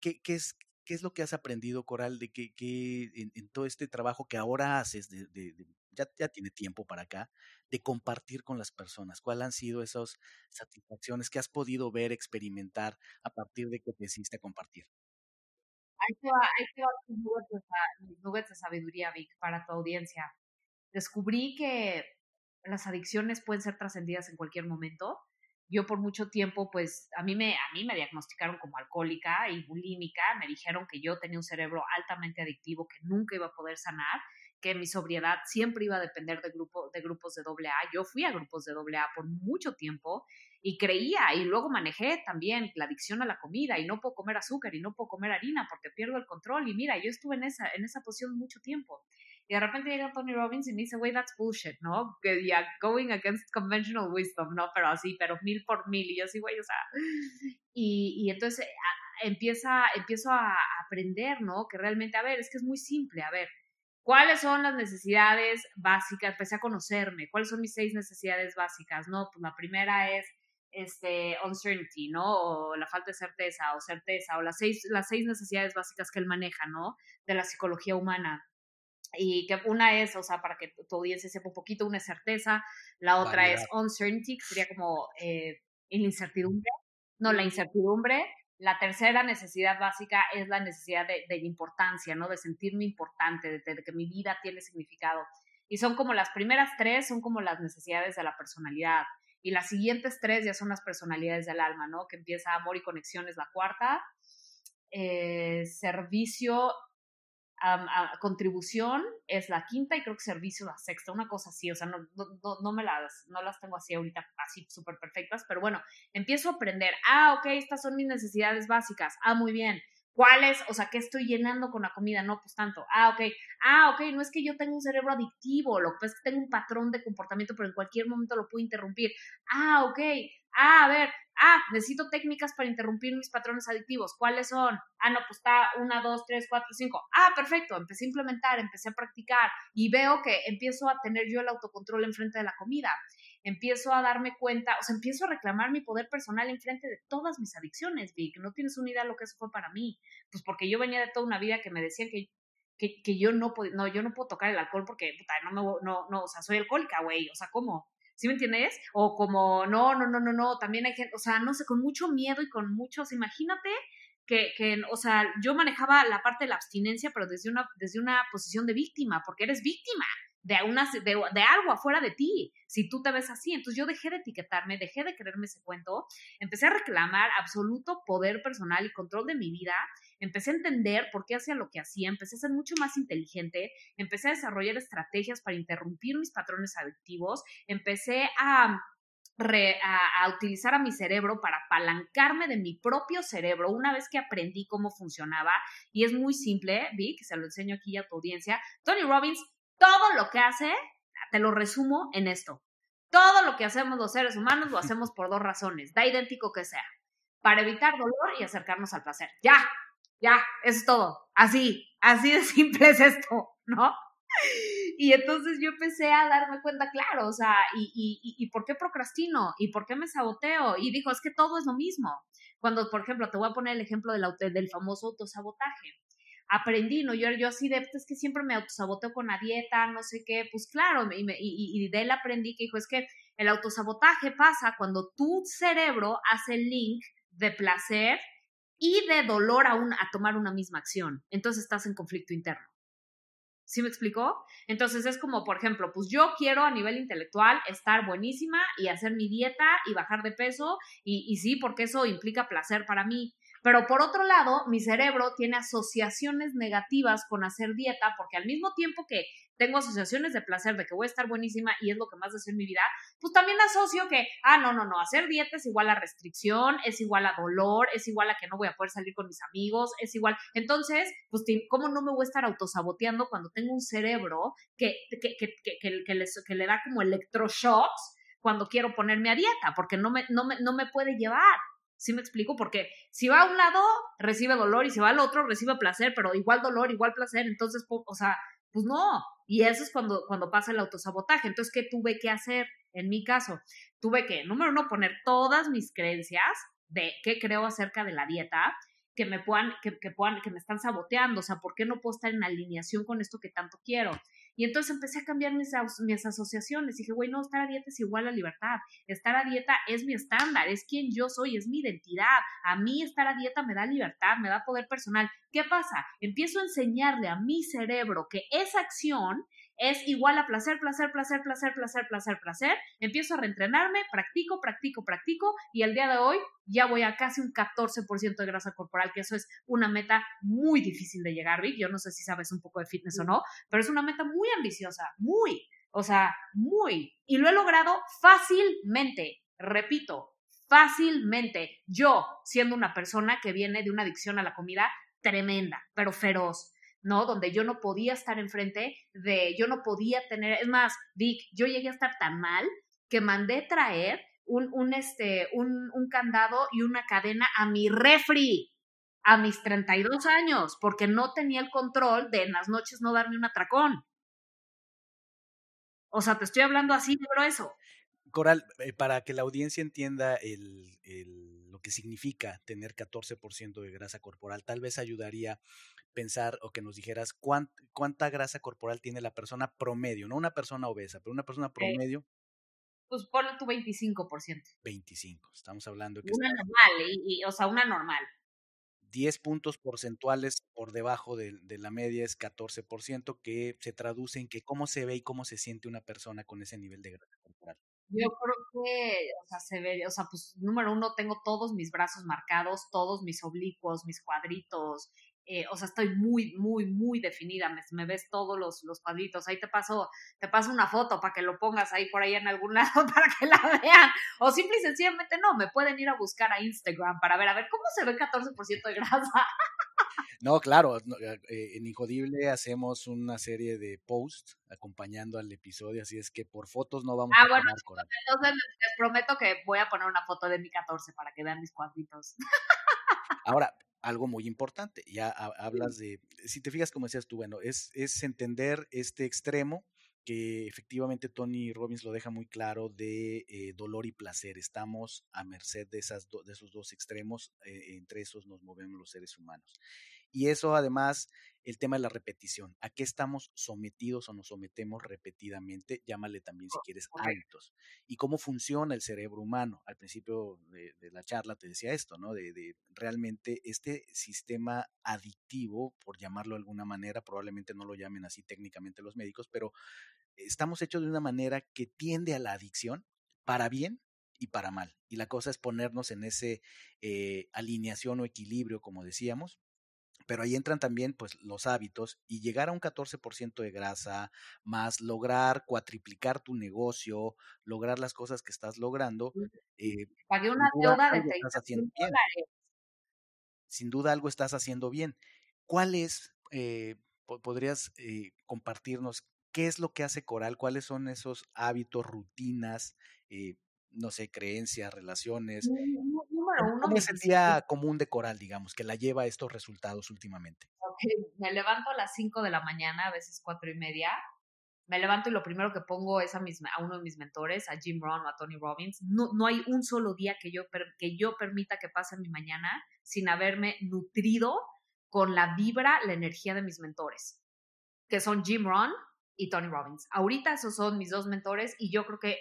¿Qué, qué, es, qué es lo que has aprendido, Coral, de que, en, todo este trabajo que ahora haces de, ya, ya tiene tiempo para acá, de compartir con las personas? ¿Cuáles han sido esas satisfacciones que has podido ver, experimentar a partir de que te hiciste compartir? Hay que va, mis nuggets de sabiduría, Vic, para tu audiencia. Descubrí que las adicciones pueden ser trascendidas en cualquier momento. Yo por mucho tiempo, pues a mí, me, a mí me diagnosticaron como alcohólica y bulímica, me dijeron que yo tenía un cerebro altamente adictivo que nunca iba a poder sanar, que mi sobriedad siempre iba a depender de, grupo, de grupos de AA. Yo fui a grupos de AA por mucho tiempo y creía y luego manejé también la adicción a la comida y no puedo comer azúcar y no puedo comer harina porque pierdo el control y mira, yo estuve en esa, en esa posición mucho tiempo. Y de repente llega Tony Robbins y me dice, güey, that's bullshit, ¿no? Que ya, going against conventional wisdom, ¿no? Pero así, pero mil por mil. Y yo así, güey, o sea. Y, y entonces empieza, empiezo a aprender, ¿no? Que realmente, a ver, es que es muy simple, a ver. ¿Cuáles son las necesidades básicas? Empecé a conocerme. ¿Cuáles son mis seis necesidades básicas? No, pues la primera es este, uncertainty, ¿no? O la falta de certeza o certeza, o las seis, las seis necesidades básicas que él maneja, ¿no? De la psicología humana y que una es, o sea, para que tu audiencia sepa un poquito, una es certeza, la otra es uncertainty, que sería como eh, incertidumbre, no, la incertidumbre, la tercera necesidad básica es la necesidad de, de importancia, ¿no? De sentirme importante, de, de, que mi vida tiene significado. Y son como las primeras tres, son como las necesidades de la personalidad. Y las siguientes tres ya son las personalidades del alma, ¿no? Que empieza amor y conexión es la cuarta. Eh, servicio contribución es la quinta y creo que servicio la sexta, una cosa así, o sea, no, no, no me las, no las tengo así ahorita, así súper perfectas, pero bueno, empiezo a aprender, ah, ok, estas son mis necesidades básicas, ah, muy bien, ¿cuáles? O sea, ¿qué estoy llenando con la comida? No, pues tanto, ah, ok, ah, ok, no es que yo tenga un cerebro adictivo, lo que pasa es que tengo un patrón de comportamiento, pero en cualquier momento lo puedo interrumpir, ah, ok, ah, a ver, ah, necesito técnicas para interrumpir mis patrones adictivos. ¿Cuáles son? Ah, no, pues está una, dos, tres, cuatro, cinco. Ah, perfecto. Empecé a implementar, empecé a practicar y veo que empiezo a tener yo el autocontrol enfrente de la comida. Empiezo a darme cuenta, o sea, empiezo a reclamar mi poder personal enfrente de todas mis adicciones, Vic. No tienes una idea de lo que eso fue para mí. Pues porque yo venía de toda una vida que me decían que que, que, yo no, no, yo no puedo tocar el alcohol porque, puta, no me, no, no, o sea, soy alcohólica, güey, o sea, ¿cómo? ¿Sí me entiendes? O como, no, no, no, no, no, también hay gente, o sea, no sé, con mucho miedo y con muchos, imagínate que, que, o sea, yo manejaba la parte de la abstinencia, pero desde una, desde una posición de víctima, porque eres víctima de, una, de, de, algo afuera de ti, si tú te ves así. Entonces yo dejé de etiquetarme, dejé de creerme ese cuento, empecé a reclamar absoluto poder personal y control de mi vida empecé a entender por qué hacía lo que hacía, empecé a ser mucho más inteligente, empecé a desarrollar estrategias para interrumpir mis patrones adictivos, empecé a a, utilizar a mi cerebro para apalancarme de mi propio cerebro una vez que aprendí cómo funcionaba. Y es muy simple, Vi, que se lo enseño aquí a tu audiencia. Tony Robbins, todo lo que hace, te lo resumo en esto. Todo lo que hacemos los seres humanos lo hacemos por dos razones, da idéntico que sea. Para evitar dolor y acercarnos al placer. Ya, ya, eso es todo. Así, así de simple es esto, ¿no? Y entonces yo empecé a darme cuenta, claro, o sea, ¿y, y, y por qué procrastino? ¿Y por qué me saboteo? Y dijo, es que todo es lo mismo. Cuando, por ejemplo, te voy a poner el ejemplo del, del famoso autosabotaje. Aprendí, ¿no? Yo, yo así de, es que siempre me autosaboteo con la dieta, no sé qué, pues claro, y, y, y de él aprendí que dijo, es que el autosabotaje pasa cuando tu cerebro hace el link de placer y de dolor aún a tomar una misma acción. Entonces estás en conflicto interno. ¿Sí me explicó? Entonces es como, por ejemplo, pues yo quiero a nivel intelectual estar buenísima y hacer mi dieta y bajar de peso y, y sí, porque eso implica placer para mí. Pero por otro lado, mi cerebro tiene asociaciones negativas con hacer dieta, porque al mismo tiempo que tengo asociaciones de placer de que voy a estar buenísima y es lo que más deseo en mi vida, pues también asocio que, ah, no, no, no, hacer dieta es igual a restricción, es igual a dolor, es igual a que no voy a poder salir con mis amigos, es igual. Entonces, pues, ¿cómo no me voy a estar autosaboteando cuando tengo un cerebro que, que, que, que, que le da como electroshocks cuando quiero ponerme a dieta? Porque no me, no me, no me puede llevar. ¿Sí me explico? Porque si va a un lado, recibe dolor y si va al otro, recibe placer, pero igual dolor, igual placer. Entonces, o sea, pues no. Y eso es cuando, cuando pasa el autosabotaje. Entonces, ¿qué tuve que hacer? En mi caso, tuve que, número uno, poner todas mis creencias de qué creo acerca de la dieta, que me puedan, que, que puedan, que me están saboteando. O sea, ¿por qué no puedo estar en alineación con esto que tanto quiero? Y entonces empecé a cambiar mis, mis asociaciones. Dije, güey, no, estar a dieta es igual a libertad. Estar a dieta es mi estándar, es quien yo soy, es mi identidad. A mí estar a dieta me da libertad, me da poder personal. ¿Qué pasa? Empiezo a enseñarle a mi cerebro que esa acción es igual a placer, placer, placer, placer, placer, placer, placer. Empiezo a reentrenarme, practico, practico, practico y el día de hoy ya voy a casi un 14% de grasa corporal, que eso es una meta muy difícil de llegar, Vic. Yo no sé si sabes un poco de fitness o no, pero es una meta muy ambiciosa, muy, o sea, muy. Y lo he logrado fácilmente, repito, fácilmente. Yo, siendo una persona que viene de una adicción a la comida tremenda, pero feroz ¿no? Donde yo no podía estar enfrente de, yo no podía tener, es más, Vic, yo llegué a estar tan mal que mandé traer un, un, este, un, un candado y una cadena a mi refri a mis 32 años, porque no tenía el control de en las noches no darme un atracón. O sea, te estoy hablando así de grueso. Coral, eh, para que la audiencia entienda el, el, que significa tener 14% de grasa corporal, tal vez ayudaría pensar o que nos dijeras cuánta grasa corporal tiene la persona promedio, no una persona obesa, pero una persona promedio. Pues ponle tu 25%. 25, estamos hablando que... Una normal, y, o sea, una normal. 10 puntos porcentuales por debajo de, de, la media es 14%, que se traduce en que cómo se ve y cómo se siente una persona con ese nivel de grasa. Yo creo que, o sea, se ve, o sea, pues número uno, tengo todos mis brazos marcados, todos mis oblicuos, mis cuadritos, eh, o sea, estoy muy, muy, muy definida, me, me, ves todos los, los cuadritos, ahí te paso, te paso una foto para que lo pongas ahí por ahí en algún lado para que la vean, o simple y sencillamente no, me pueden ir a buscar a Instagram para ver, a ver, ¿cómo se ve 14% de grasa? No, claro, eh, eh, en Injodible hacemos una serie de posts acompañando al episodio, así es que por fotos no vamos ah, a bueno, entonces les prometo que voy a poner una foto de mi 14 para que vean mis cuadritos. Ahora, algo muy importante. Ya hablas de, si te fijas como decías tú, bueno, es, es entender este extremo que efectivamente Tony Robbins lo deja muy claro de eh, dolor y placer. Estamos a merced de, esas de esos dos extremos, eh, entre esos nos movemos los seres humanos. Y eso además, el tema de la repetición. ¿A qué estamos sometidos o nos sometemos repetidamente? Llámale también si quieres hábitos. Y cómo funciona el cerebro humano. Al principio de, la charla te decía esto, ¿no? De, de, realmente este sistema adictivo, por llamarlo de alguna manera, probablemente no lo llamen así técnicamente los médicos, pero estamos hechos de una manera que tiende a la adicción para bien y para mal. Y la cosa es ponernos en ese eh, alineación o equilibrio, como decíamos, pero ahí entran también pues los hábitos y llegar a un 14% de grasa, más lograr cuatriplicar tu negocio, lograr las cosas que estás logrando. Eh, Pagué una deuda de 30 dólares. Sin duda algo estás haciendo bien. ¿Cuál es, eh, podrías eh, compartirnos qué es lo que hace Coral? ¿Cuáles son esos hábitos, rutinas, eh, no sé, creencias, relaciones? ¿Cómo es el día común de Coral, digamos, que la lleva a estos resultados últimamente? Me levanto a las 5 de la mañana, a veces cuatro y media. Me levanto y lo primero que pongo es a, mis, a uno de mis mentores, a Jim Rohn o a Tony Robbins. No, no hay un solo día que yo, que yo permita que pase mi mañana sin haberme nutrido con la vibra, la energía de mis mentores, que son Jim Rohn y Tony Robbins. Ahorita esos son mis dos mentores y yo creo que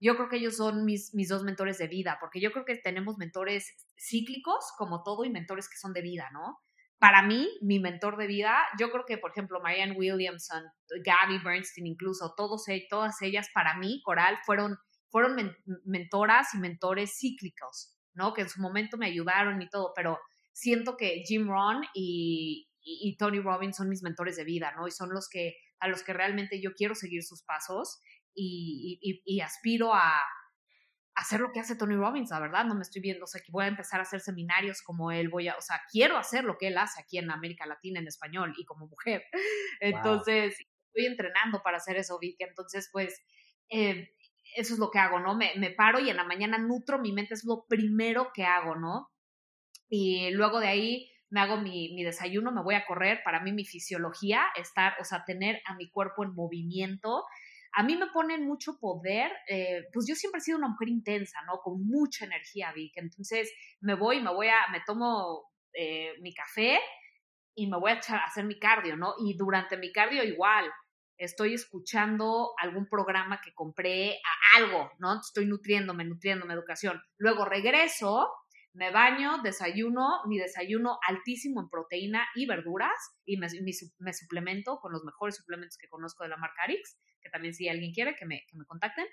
yo creo que ellos son mis, mis dos mentores de vida, porque yo creo que tenemos mentores cíclicos como todo y mentores que son de vida, ¿no? Para mí, mi mentor de vida, yo creo que, por ejemplo, Marianne Williamson, Gabby Bernstein, incluso todos, e, todas ellas, para mí, Coral, fueron, fueron mentoras y mentores cíclicos, ¿no? Que en su momento me ayudaron y todo, pero siento que Jim Rohn y, y, y Tony Robbins son mis mentores de vida, ¿no? Y son los que, a los que realmente yo quiero seguir sus pasos y, aspiro a, hacer lo que hace Tony Robbins, la verdad, no me estoy viendo, o sea, que voy a empezar a hacer seminarios como él, voy a, o sea, quiero hacer lo que él hace aquí en América Latina en español y como mujer. Entonces, estoy entrenando para hacer eso, Vic. Entonces, pues, eh, eso es lo que hago, ¿no? Me, me paro y en la mañana nutro mi mente, es lo primero que hago, ¿no? Y luego de ahí me hago mi, mi, desayuno, me voy a correr. Para mí, mi fisiología, estar, o sea, tener a mi cuerpo en movimiento a mí me ponen mucho poder, eh, pues yo siempre he sido una mujer intensa, ¿no? Con mucha energía, Vic. Entonces me voy, me voy a, me tomo eh, mi café y me voy a, hacer mi cardio, ¿no? Y durante mi cardio igual, estoy escuchando algún programa que compré, algo, ¿no? Estoy nutriéndome, nutriéndome, educación. Luego regreso, me baño, desayuno, mi desayuno altísimo en proteína y verduras y me, me, suplemento con los mejores suplementos que conozco de la marca Arix, que también si alguien quiere que me, que me contacten.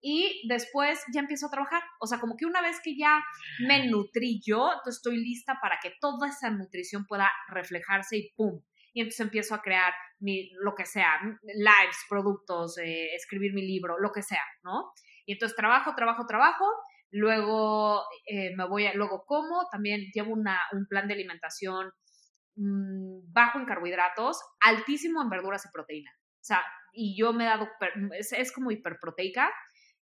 Y después ya empiezo a trabajar. O sea, como que una vez que ya me nutrí yo, estoy lista para que toda esa nutrición pueda reflejarse y ¡pum! y entonces empiezo a crear mi, lo que sea, lives, productos, eh, escribir mi libro, lo que sea, ¿no? Y entonces trabajo, trabajo, trabajo, luego eh, me voy, luego como, también llevo una, un plan de alimentación mm, bajo en carbohidratos, altísimo en verduras y proteína. O sea, y yo me he dado, es, es como hiperproteica,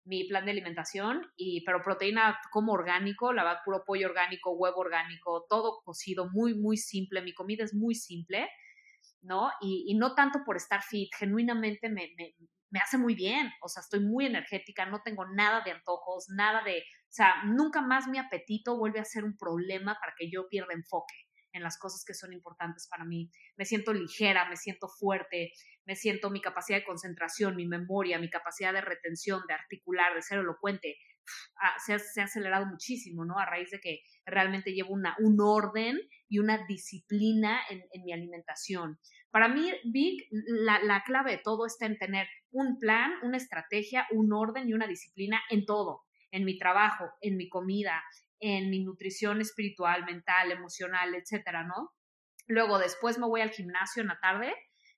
mi plan de alimentación, y, pero proteína como orgánico, la verdad, puro pollo orgánico, huevo orgánico, todo cocido, muy, muy simple. Mi comida es muy simple. ¿no? Y, no tanto por estar fit, genuinamente me, me, hace muy bien, o sea, estoy muy energética, no tengo nada de antojos, nada de, o sea, nunca más mi apetito vuelve a ser un problema para que yo pierda enfoque en las cosas que son importantes para mí. Me siento ligera, me siento fuerte, me siento mi capacidad de concentración, mi memoria, mi capacidad de retención, de articular, de ser elocuente, ah, se, ha, acelerado muchísimo, ¿no? A raíz de que realmente llevo una, un orden y una disciplina en, en mi alimentación. Para mí, Big, la, la, clave de todo está en tener un plan, una estrategia, un orden y una disciplina en todo, en mi trabajo, en mi comida, en mi nutrición espiritual, mental, emocional, etcétera, ¿no? Luego, después me voy al gimnasio en la tarde.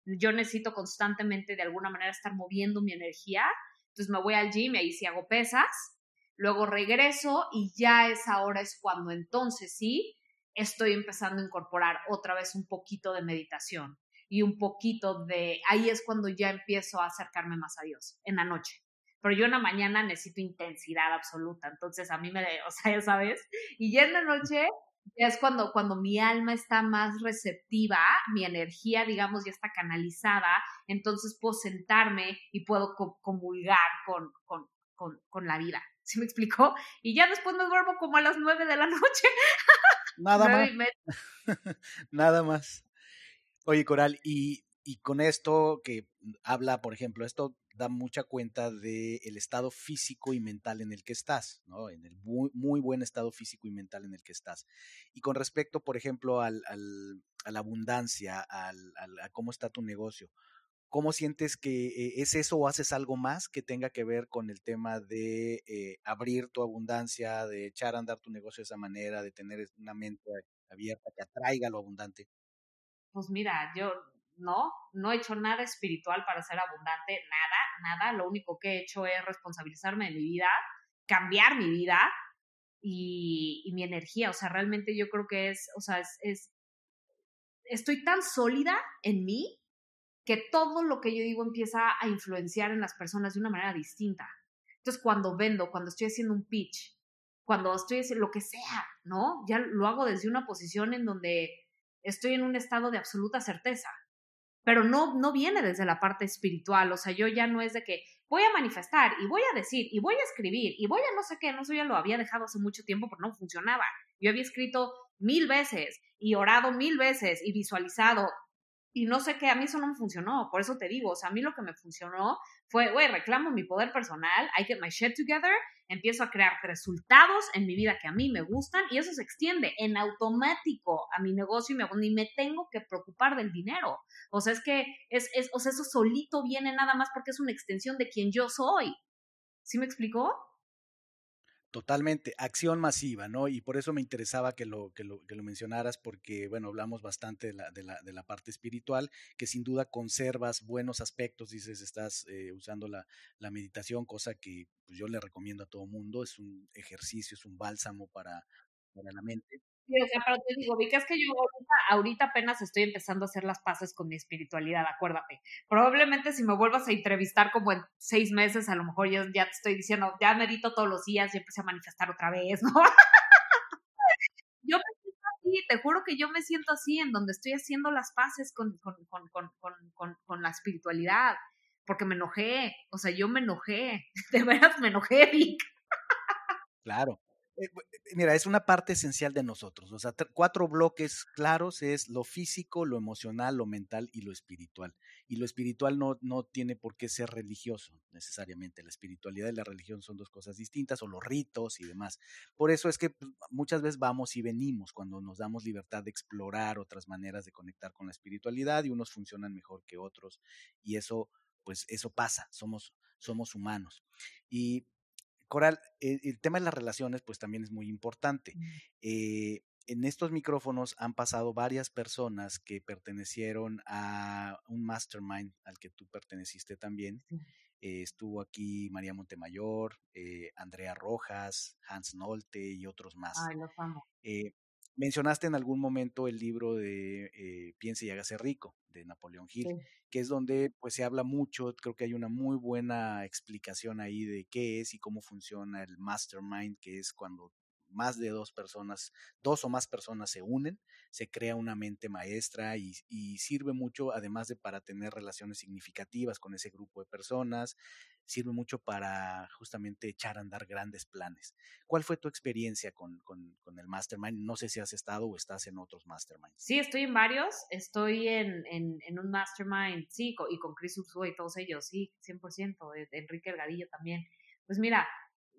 Yo necesito constantemente, de alguna manera, estar moviendo mi energía. Entonces me voy al gym y ahí sí hago pesas. Luego regreso y ya esa hora es cuando entonces sí estoy empezando a incorporar otra vez un poquito de meditación y un poquito de, ahí es cuando ya empiezo a acercarme más a Dios, en la noche. Pero yo en la mañana necesito intensidad absoluta, entonces a mí me, o sea, ya sabes, y ya en la noche ya es cuando, cuando mi alma está más receptiva, mi energía, digamos, ya está canalizada, entonces puedo sentarme y puedo comulgar con, con, con, con la vida. ¿Sí me explicó? Y ya después me duermo como a las nueve de la noche. Nada más. Nada más. Oye, Coral, y, con esto que habla, por ejemplo, esto da mucha cuenta del estado físico y mental en el que estás, ¿no? En el muy, buen estado físico y mental en el que estás. Y con respecto, por ejemplo, al, al, a la abundancia, al, a cómo está tu negocio, ¿cómo sientes que eh, es eso o haces algo más que tenga que ver con el tema de eh, abrir tu abundancia, de echar a andar tu negocio de esa manera, de tener una mente abierta que atraiga lo abundante? pues mira, yo no, no he hecho nada espiritual para ser abundante, nada, nada. Lo único que he hecho es responsabilizarme de mi vida, cambiar mi vida y, mi energía. O sea, realmente yo creo que es, o sea, es, estoy tan sólida en mí que todo lo que yo digo empieza a influenciar en las personas de una manera distinta. Entonces, cuando vendo, cuando estoy haciendo un pitch, cuando estoy haciendo lo que sea, ¿no? Ya lo hago desde una posición en donde estoy en un estado de absoluta certeza. Pero no, no viene desde la parte espiritual, o sea, yo ya no es de que voy a manifestar y voy a decir y voy a escribir y voy a no sé qué, no sé, ya lo había dejado hace mucho tiempo porque no funcionaba. Yo había escrito mil veces y orado mil veces y visualizado y no sé qué, a mí eso no me funcionó, por eso te digo, o sea, a mí lo que me funcionó fue, güey, reclamo mi poder personal, I get my shit together, empiezo a crear resultados en mi vida que a mí me gustan y eso se extiende en automático a mi negocio y me, ni me tengo que preocupar del dinero. O sea, es que es, es, o sea, eso solito viene nada más porque es una extensión de quien yo soy. ¿Sí me explicó? Totalmente, acción masiva, ¿no? Y por eso me interesaba que lo, que lo, que lo mencionaras, porque, bueno, hablamos bastante de la, de, la, de la parte espiritual, que sin duda conservas buenos aspectos, dices, estás eh, usando la, la, meditación, cosa que pues, yo le recomiendo a todo mundo, es un ejercicio, es un bálsamo para, para la mente. Sí, o sea, pero te digo, que es que yo ahorita, apenas estoy empezando a hacer las paces con mi espiritualidad, acuérdate. Probablemente si me vuelvas a entrevistar como en seis meses, a lo mejor ya, ya te estoy diciendo, ya medito todos los días y empecé a manifestar otra vez, ¿no? yo me siento así, te juro que yo me siento así, en donde estoy haciendo las paces con, con, con, con la espiritualidad, porque me enojé, o sea, yo me enojé, de veras me enojé, Vic. Claro. Eh, mira, es una parte esencial de nosotros. O sea, cuatro bloques claros es lo físico, lo emocional, lo mental y lo espiritual. Y lo espiritual no, no tiene por qué ser religioso necesariamente. La espiritualidad y la religión son dos cosas distintas, o los ritos y demás. Por eso es que pues, muchas veces vamos y venimos cuando nos damos libertad de explorar otras maneras de conectar con la espiritualidad y unos funcionan mejor que otros. Y eso, pues eso pasa, somos, somos humanos. Y Coral, eh, el, tema de las relaciones, pues también es muy importante. Mm. Eh, en estos micrófonos han pasado varias personas que pertenecieron a un mastermind al que tú perteneciste también. Eh, estuvo aquí María Montemayor, Andrea Rojas, Hans Nolte y otros más. Ay, los amo. Mencionaste en algún momento el libro de eh, Piense y hágase rico de Napoleón Hill, que es donde pues se habla mucho, creo que hay una muy buena explicación ahí de qué es y cómo funciona el mastermind, que es cuando más de dos personas, dos o más personas se unen, se crea una mente maestra y, sirve mucho, además de para tener relaciones significativas con ese grupo de personas, sirve mucho para justamente echar a andar grandes planes. ¿Cuál fue tu experiencia con, el mastermind? No sé si has estado o estás en otros masterminds. Sí, estoy en varios, estoy en, un mastermind, sí, y con Chris Ursula y todos ellos, sí, 100%, Enrique Elgadillo también. Pues mira,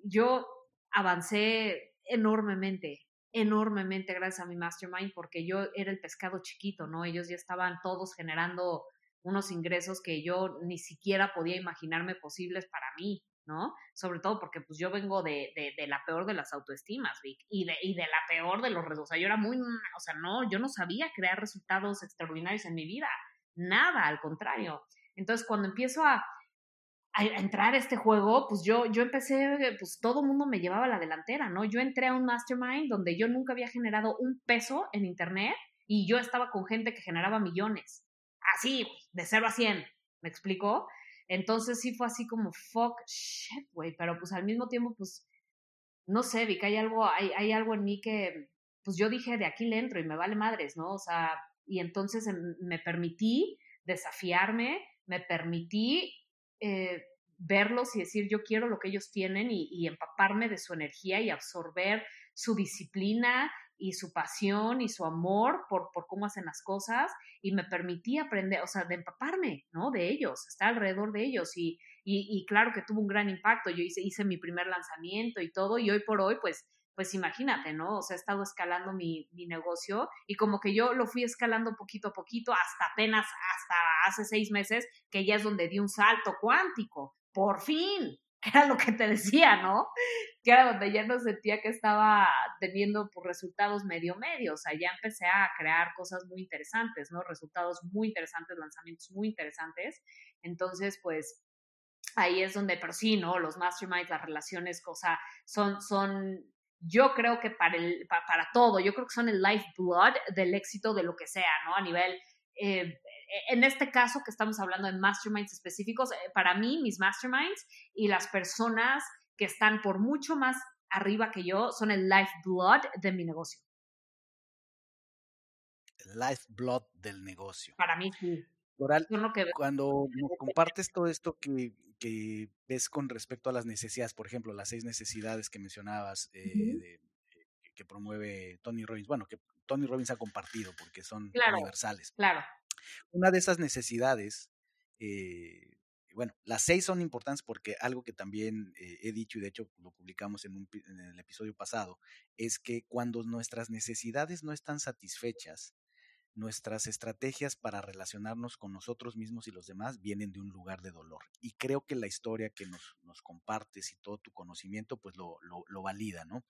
yo avancé enormemente, enormemente gracias a mi mastermind porque yo era el pescado chiquito, ¿no? Ellos ya estaban todos generando unos ingresos que yo ni siquiera podía imaginarme posibles para mí, ¿no? Sobre todo porque pues yo vengo de, de, la peor de las autoestimas, Vic, y de, y de la peor de los resultados. O sea, yo era muy, o sea, no, yo no sabía crear resultados extraordinarios en mi vida, nada, al contrario. Entonces, cuando empiezo a, a, entrar a este juego, pues yo, yo empecé, pues todo mundo me llevaba la delantera, ¿no? Yo entré a un mastermind donde yo nunca había generado un peso en internet y yo estaba con gente que generaba millones. Así, de 0 a 100, ¿me explico? Entonces sí fue así como, fuck, shit, güey, pero pues al mismo tiempo, pues, no sé, vi que hay algo, hay, hay algo en mí que, pues yo dije, de aquí le entro y me vale madres, ¿no? O sea, y entonces me permití desafiarme, me permití eh, verlos y decir yo quiero lo que ellos tienen y, empaparme de su energía y absorber su disciplina y su pasión y su amor por, por cómo hacen las cosas y me permití aprender, o sea, de empaparme, ¿no? De ellos, estar alrededor de ellos y, y, claro que tuvo un gran impacto. Yo hice, hice mi primer lanzamiento y todo y hoy por hoy, pues, pues imagínate, ¿no? O sea, he estado escalando mi, mi, negocio y como que yo lo fui escalando poquito a poquito hasta apenas, hasta hace seis meses, que ya es donde di un salto cuántico. Por fin, era lo que te decía, ¿no? Que era donde ya no sentía que estaba teniendo pues, resultados medio medio, o sea, ya empecé a crear cosas muy interesantes, ¿no? Resultados muy interesantes, lanzamientos muy interesantes. Entonces, pues ahí es donde, pero sí, ¿no? Los masterminds, las relaciones, cosa, son, son yo creo que para, el, para, todo, yo creo que son el lifeblood del éxito de lo que sea, ¿no? A nivel, eh, en este caso que estamos hablando de masterminds específicos, eh, para mí, mis masterminds y las personas que están por mucho más arriba que yo son el lifeblood de mi negocio. El lifeblood del negocio. Para mí, sí. cuando compartes todo esto que que ves con respecto a las necesidades, por ejemplo, las seis necesidades que mencionabas eh, que promueve Tony Robbins, bueno, que Tony Robbins ha compartido porque son universales. Claro. Una de esas necesidades, eh, bueno, las seis son importantes porque algo que también eh, he dicho y de hecho lo publicamos en, un, en el episodio pasado, es que cuando nuestras necesidades no están satisfechas, nuestras estrategias para relacionarnos con nosotros mismos y los demás vienen de un lugar de dolor. Y creo que la historia que nos, compartes y todo tu conocimiento, pues lo, lo, valida, ¿no?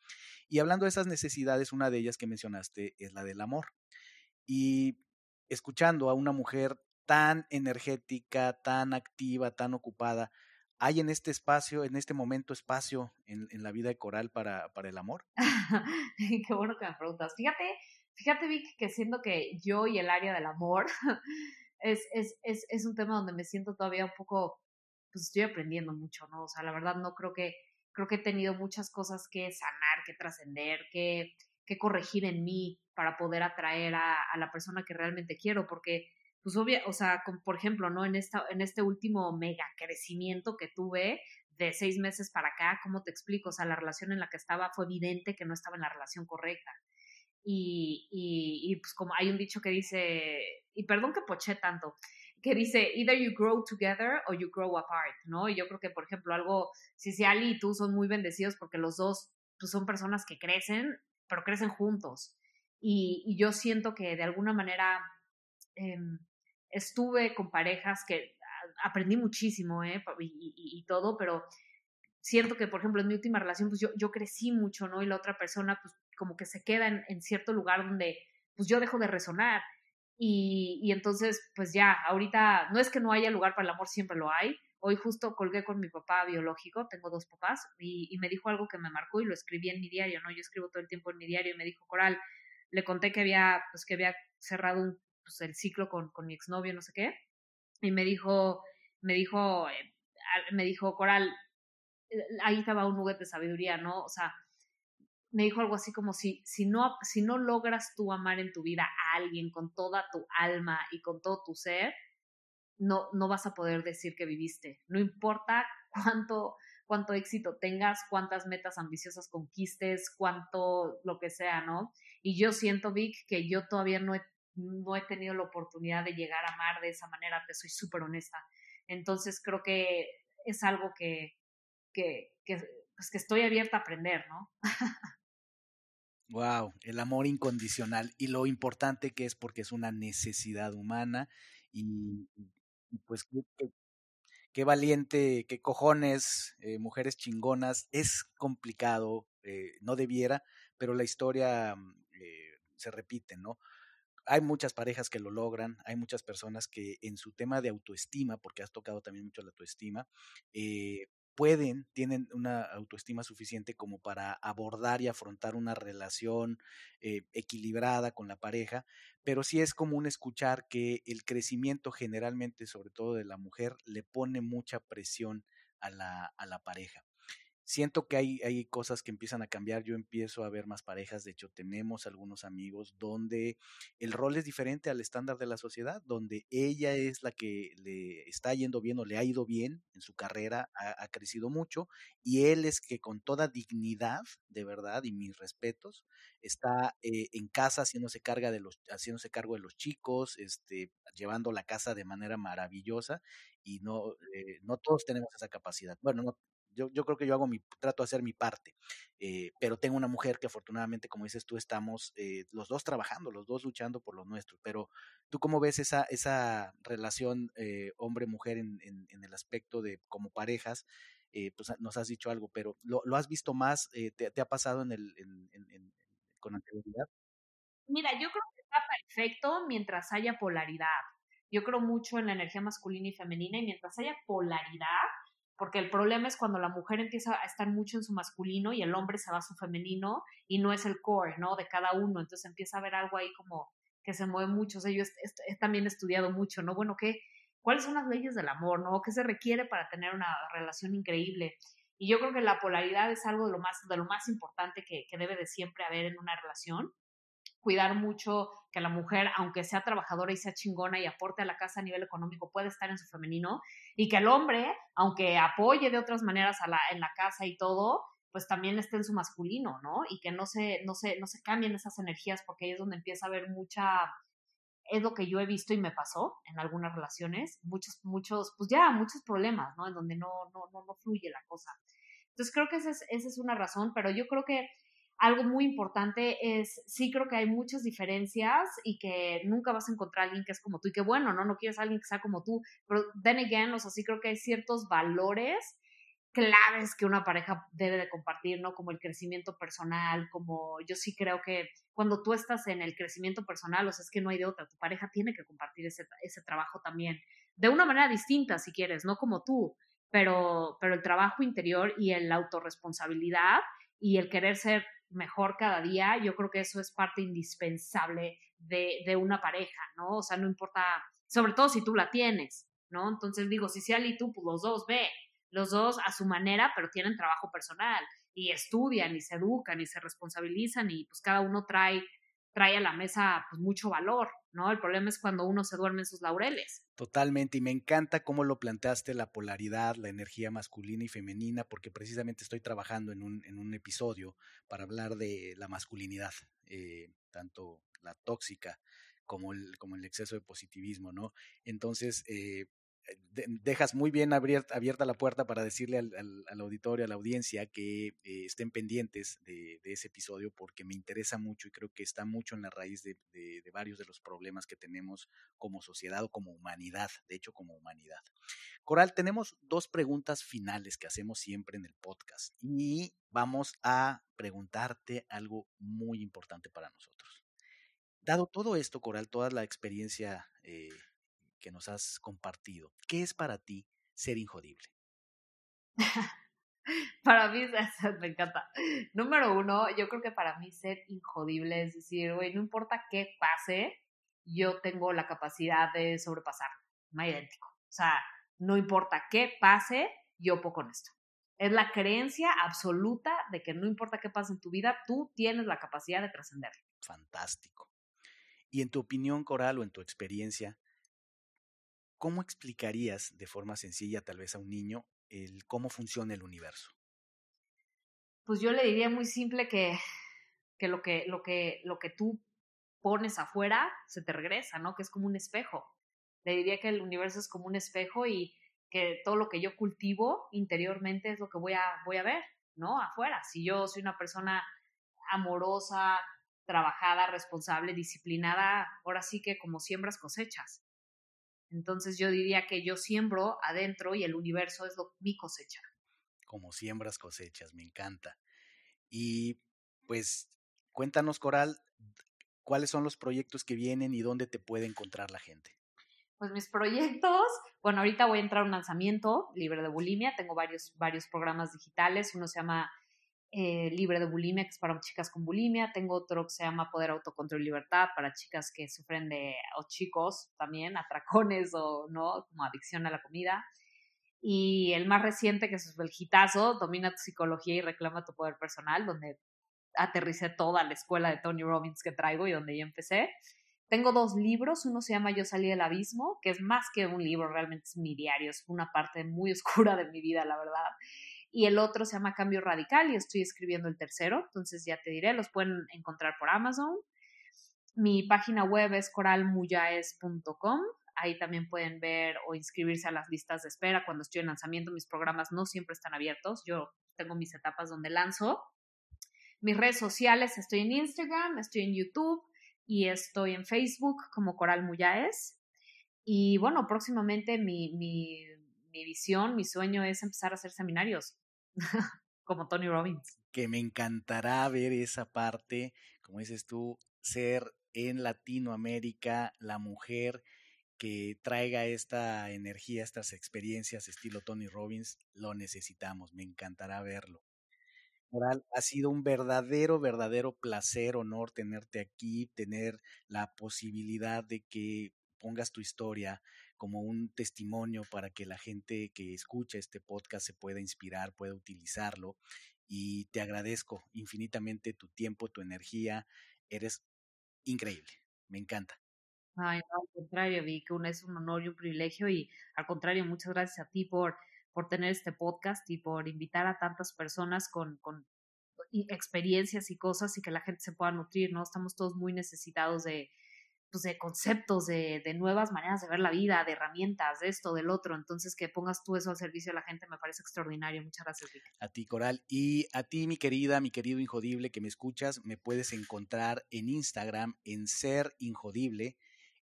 Y hablando de esas necesidades, una de ellas que mencionaste es la del amor. Y escuchando a una mujer tan energética, tan activa, tan ocupada, ¿hay en este espacio, en este momento espacio en, en la vida de Coral para, para el amor? Qué bueno que me preguntas. Fíjate, Fíjate, Vic, que siento que yo y el área del amor es, es, es, es un tema donde me siento todavía un poco, pues estoy aprendiendo mucho, ¿no? O sea, la verdad no creo que, creo que he tenido muchas cosas que sanar, que trascender, que, que corregir en mí para poder atraer a, a la persona que realmente quiero, porque pues obvia, o sea, por ejemplo, ¿no? En esta, en este último mega crecimiento que tuve, de seis meses para acá, ¿cómo te explico? O sea, la relación en la que estaba fue evidente que no estaba en la relación correcta. Y, y, pues como hay un dicho que dice, y perdón que poché tanto, que dice, either you grow together or you grow apart, ¿no? Y yo creo que, por ejemplo, algo, si, si Ali y tú son muy bendecidos porque los dos pues, son personas que crecen, pero crecen juntos. Y, y yo siento que de alguna manera eh, estuve con parejas que aprendí muchísimo, ¿eh? Y, y, y, todo, pero siento que, por ejemplo, en mi última relación, pues yo, yo crecí mucho, ¿no? Y la otra persona, pues como que se queda en, cierto lugar donde, pues yo dejo de resonar. Y, y, entonces, pues ya, ahorita no es que no haya lugar para el amor, siempre lo hay. Hoy justo colgué con mi papá biológico, tengo dos papás, y, me dijo algo que me marcó y lo escribí en mi diario, ¿no? Yo escribo todo el tiempo en mi diario y me dijo, Coral, le conté que había, pues que había cerrado pues, el ciclo con, con mi exnovio, no sé qué, y me dijo, me dijo, eh, me dijo, Coral, eh, ahí estaba un nugget de sabiduría, ¿no? O sea, me dijo algo así como si, si, no, si no logras tú amar en tu vida a alguien con toda tu alma y con todo tu ser, no, no vas a poder decir que viviste. No importa cuánto, cuánto éxito tengas, cuántas metas ambiciosas conquistes, cuánto lo que sea, ¿no? Y yo siento, Vic, que yo todavía no he, no he tenido la oportunidad de llegar a amar de esa manera, te soy súper honesta. Entonces creo que es algo que, que, que, pues que estoy abierta a aprender, ¿no? Wow, el amor incondicional y lo importante que es porque es una necesidad humana y, pues qué, valiente, qué cojones, eh, mujeres chingonas, es complicado, eh, no debiera, pero la historia eh, se repite, ¿no? Hay muchas parejas que lo logran, hay muchas personas que en su tema de autoestima, porque has tocado también mucho la autoestima, eh, pueden, tienen una autoestima suficiente como para abordar y afrontar una relación eh, equilibrada con la pareja, pero sí es común escuchar que el crecimiento generalmente, sobre todo de la mujer, le pone mucha presión a la, a la pareja siento que hay, hay cosas que empiezan a cambiar. Yo empiezo a ver más parejas. De hecho, tenemos algunos amigos donde el rol es diferente al estándar de la sociedad, donde ella es la que le está yendo bien o le ha ido bien en su carrera, ha, crecido mucho, y él es que con toda dignidad, de verdad, y mis respetos, está eh, en casa haciéndose, carga de los, haciéndose cargo de los chicos, este, llevando la casa de manera maravillosa, y no, eh, no todos tenemos esa capacidad. Bueno, no, yo, yo, creo que yo hago mi, trato de hacer mi parte, eh, pero tengo una mujer que afortunadamente, como dices tú, estamos eh, los dos trabajando, los dos luchando por lo nuestro, pero tú cómo ves esa, esa relación eh, hombre-mujer en, en, el aspecto de como parejas, eh, pues nos has dicho algo, pero ¿lo, lo has visto más? Te, te, ha pasado en el, en, con anterioridad? Mira, yo creo que está perfecto mientras haya polaridad. Yo creo mucho en la energía masculina y femenina y mientras haya polaridad, porque el problema es cuando la mujer empieza a estar mucho en su masculino y el hombre se va a su femenino y no es el core, ¿no? De cada uno, entonces empieza a haber algo ahí como que se mueve mucho, o sea, yo he, he también estudiado mucho, ¿no? Bueno, ¿qué, ¿cuáles son las leyes del amor, ¿no? ¿Qué se requiere para tener una relación increíble? Y yo creo que la polaridad es algo de lo más, de lo más importante que, que debe de siempre haber en una relación cuidar mucho que la mujer, aunque sea trabajadora y sea chingona y aporte a la casa a nivel económico, puede estar en su femenino y que el hombre, aunque apoye de otras maneras a la, en la casa y todo, pues también esté en su masculino, ¿no? Y que no se, no se, no se cambien esas energías porque ahí es donde empieza a haber mucha, es lo que yo he visto y me pasó en algunas relaciones, muchos, muchos, pues ya, muchos problemas, ¿no? En donde no, no, no, no fluye la cosa. Entonces creo que esa es, esa es una razón, pero yo creo que algo muy importante es, sí creo que hay muchas diferencias y que nunca vas a encontrar a alguien que es como tú y que bueno, ¿no? No quieres a alguien que sea como tú, pero then again, o sea, sí creo que hay ciertos valores claves que una pareja debe de compartir, ¿no? Como el crecimiento personal, como yo sí creo que cuando tú estás en el crecimiento personal, o sea, es que no hay de otra, tu pareja tiene que compartir ese, ese trabajo también, de una manera distinta, si quieres, no como tú, pero, pero el trabajo interior y la autorresponsabilidad y el querer ser mejor cada día, yo creo que eso es parte indispensable de, de, una pareja, ¿no? O sea, no importa, sobre todo si tú la tienes, ¿no? Entonces digo, si sea y tú, pues los dos ve, los dos a su manera, pero tienen trabajo personal y estudian y se educan y se responsabilizan y pues cada uno trae trae a la mesa pues, mucho valor, ¿no? El problema es cuando uno se duerme en sus laureles. Totalmente, y me encanta cómo lo planteaste, la polaridad, la energía masculina y femenina, porque precisamente estoy trabajando en un, en un episodio para hablar de la masculinidad, eh, tanto la tóxica como el, como el exceso de positivismo, ¿no? Entonces, eh, dejas muy bien abierta, la puerta para decirle al, auditorio, a la audiencia, que eh, estén pendientes de, ese episodio porque me interesa mucho y creo que está mucho en la raíz de, varios de los problemas que tenemos como sociedad o como humanidad, de hecho como humanidad. Coral, tenemos dos preguntas finales que hacemos siempre en el podcast y vamos a preguntarte algo muy importante para nosotros. Dado todo esto, Coral, toda la experiencia eh, que nos has compartido, ¿qué es para ti ser injodible? para mí, me encanta. Número uno, yo creo que para mí ser injodible es decir, güey, no importa qué pase, yo tengo la capacidad de sobrepasar, no idéntico. O sea, no importa qué pase, yo puedo con esto. Es la creencia absoluta de que no importa qué pase en tu vida, tú tienes la capacidad de trascender. Fantástico. Y en tu opinión, Coral, o en tu experiencia, ¿cómo explicarías de forma sencilla tal vez a un niño el cómo funciona el universo? Pues yo le diría muy simple que, que, lo, que, lo, que lo que tú pones afuera se te regresa, ¿no? Que es como un espejo. Le diría que el universo es como un espejo y que todo lo que yo cultivo interiormente es lo que voy a, voy a ver, ¿no? Afuera. Si yo soy una persona amorosa, trabajada, responsable, disciplinada, ahora sí que como siembras cosechas. Entonces yo diría que yo siembro adentro y el universo es lo, mi cosecha. Como siembras cosechas, me encanta. Y pues cuéntanos, Coral, cuáles son los proyectos que vienen y dónde te puede encontrar la gente. Pues mis proyectos, bueno, ahorita voy a entrar a un lanzamiento libre de bulimia, tengo varios, varios programas digitales, uno se llama eh, libre de bulimia, que es para chicas con bulimia. Tengo otro que se llama Poder, Autocontrol y Libertad para chicas que sufren de, o chicos también, atracones o no, como adicción a la comida. Y el más reciente, que es el hitazo, Domina tu psicología y reclama tu poder personal, donde aterricé toda la escuela de Tony Robbins que traigo y donde yo empecé. Tengo dos libros, uno se llama Yo salí del abismo, que es más que un libro, realmente es mi diario, es una parte muy oscura de mi vida, la verdad y el otro se llama Cambio Radical y estoy escribiendo el tercero, entonces ya te diré, los pueden encontrar por Amazon. Mi página web es coralmuyaes.com, ahí también pueden ver o inscribirse a las listas de espera cuando estoy en lanzamiento, mis programas no siempre están abiertos, yo tengo mis etapas donde lanzo. Mis redes sociales, estoy en Instagram, estoy en YouTube y estoy en Facebook como Coral Y bueno, próximamente mi, mi, mi visión, mi sueño es empezar a hacer seminarios. como Tony Robbins. Que me encantará ver esa parte, como dices tú, ser en Latinoamérica la mujer que traiga esta energía, estas experiencias estilo Tony Robbins, lo necesitamos, me encantará verlo. Moral, ha sido un verdadero, verdadero placer, honor tenerte aquí, tener la posibilidad de que pongas tu historia, como un testimonio para que la gente que escucha este podcast se pueda inspirar, pueda utilizarlo. Y te agradezco infinitamente tu tiempo, tu energía. Eres increíble. Me encanta. Ay, no, al contrario, vi que es un honor y un privilegio y al contrario, muchas gracias a ti por, por tener este podcast y por invitar a tantas personas con, con experiencias y cosas y que la gente se pueda nutrir, ¿no? Estamos todos muy necesitados de, pues, de conceptos, de, de, nuevas maneras de ver la vida, de herramientas, de esto, del otro. Entonces, que pongas tú eso al servicio de la gente me parece extraordinario. Muchas gracias. A ti, Coral. Y a ti, mi querida, mi querido Injodible, que me escuchas, me puedes encontrar en Instagram en Ser Injodible,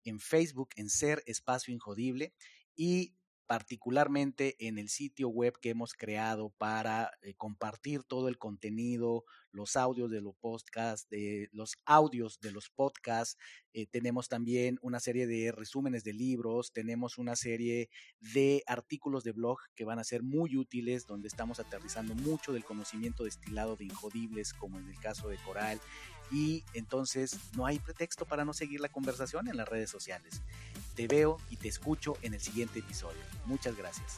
en Facebook en Ser Espacio Injodible y particularmente en el sitio web que hemos creado para eh, compartir todo el contenido, los audios de los podcasts, de los audios de los podcasts. Eh, tenemos también una serie de resúmenes de libros, tenemos una serie de artículos de blog que van a ser muy útiles, donde estamos aterrizando mucho del conocimiento destilado de Injodibles, como en el caso de Coral y entonces no hay pretexto para no seguir la conversación en las redes sociales. Te veo y te escucho en el siguiente episodio. Muchas gracias.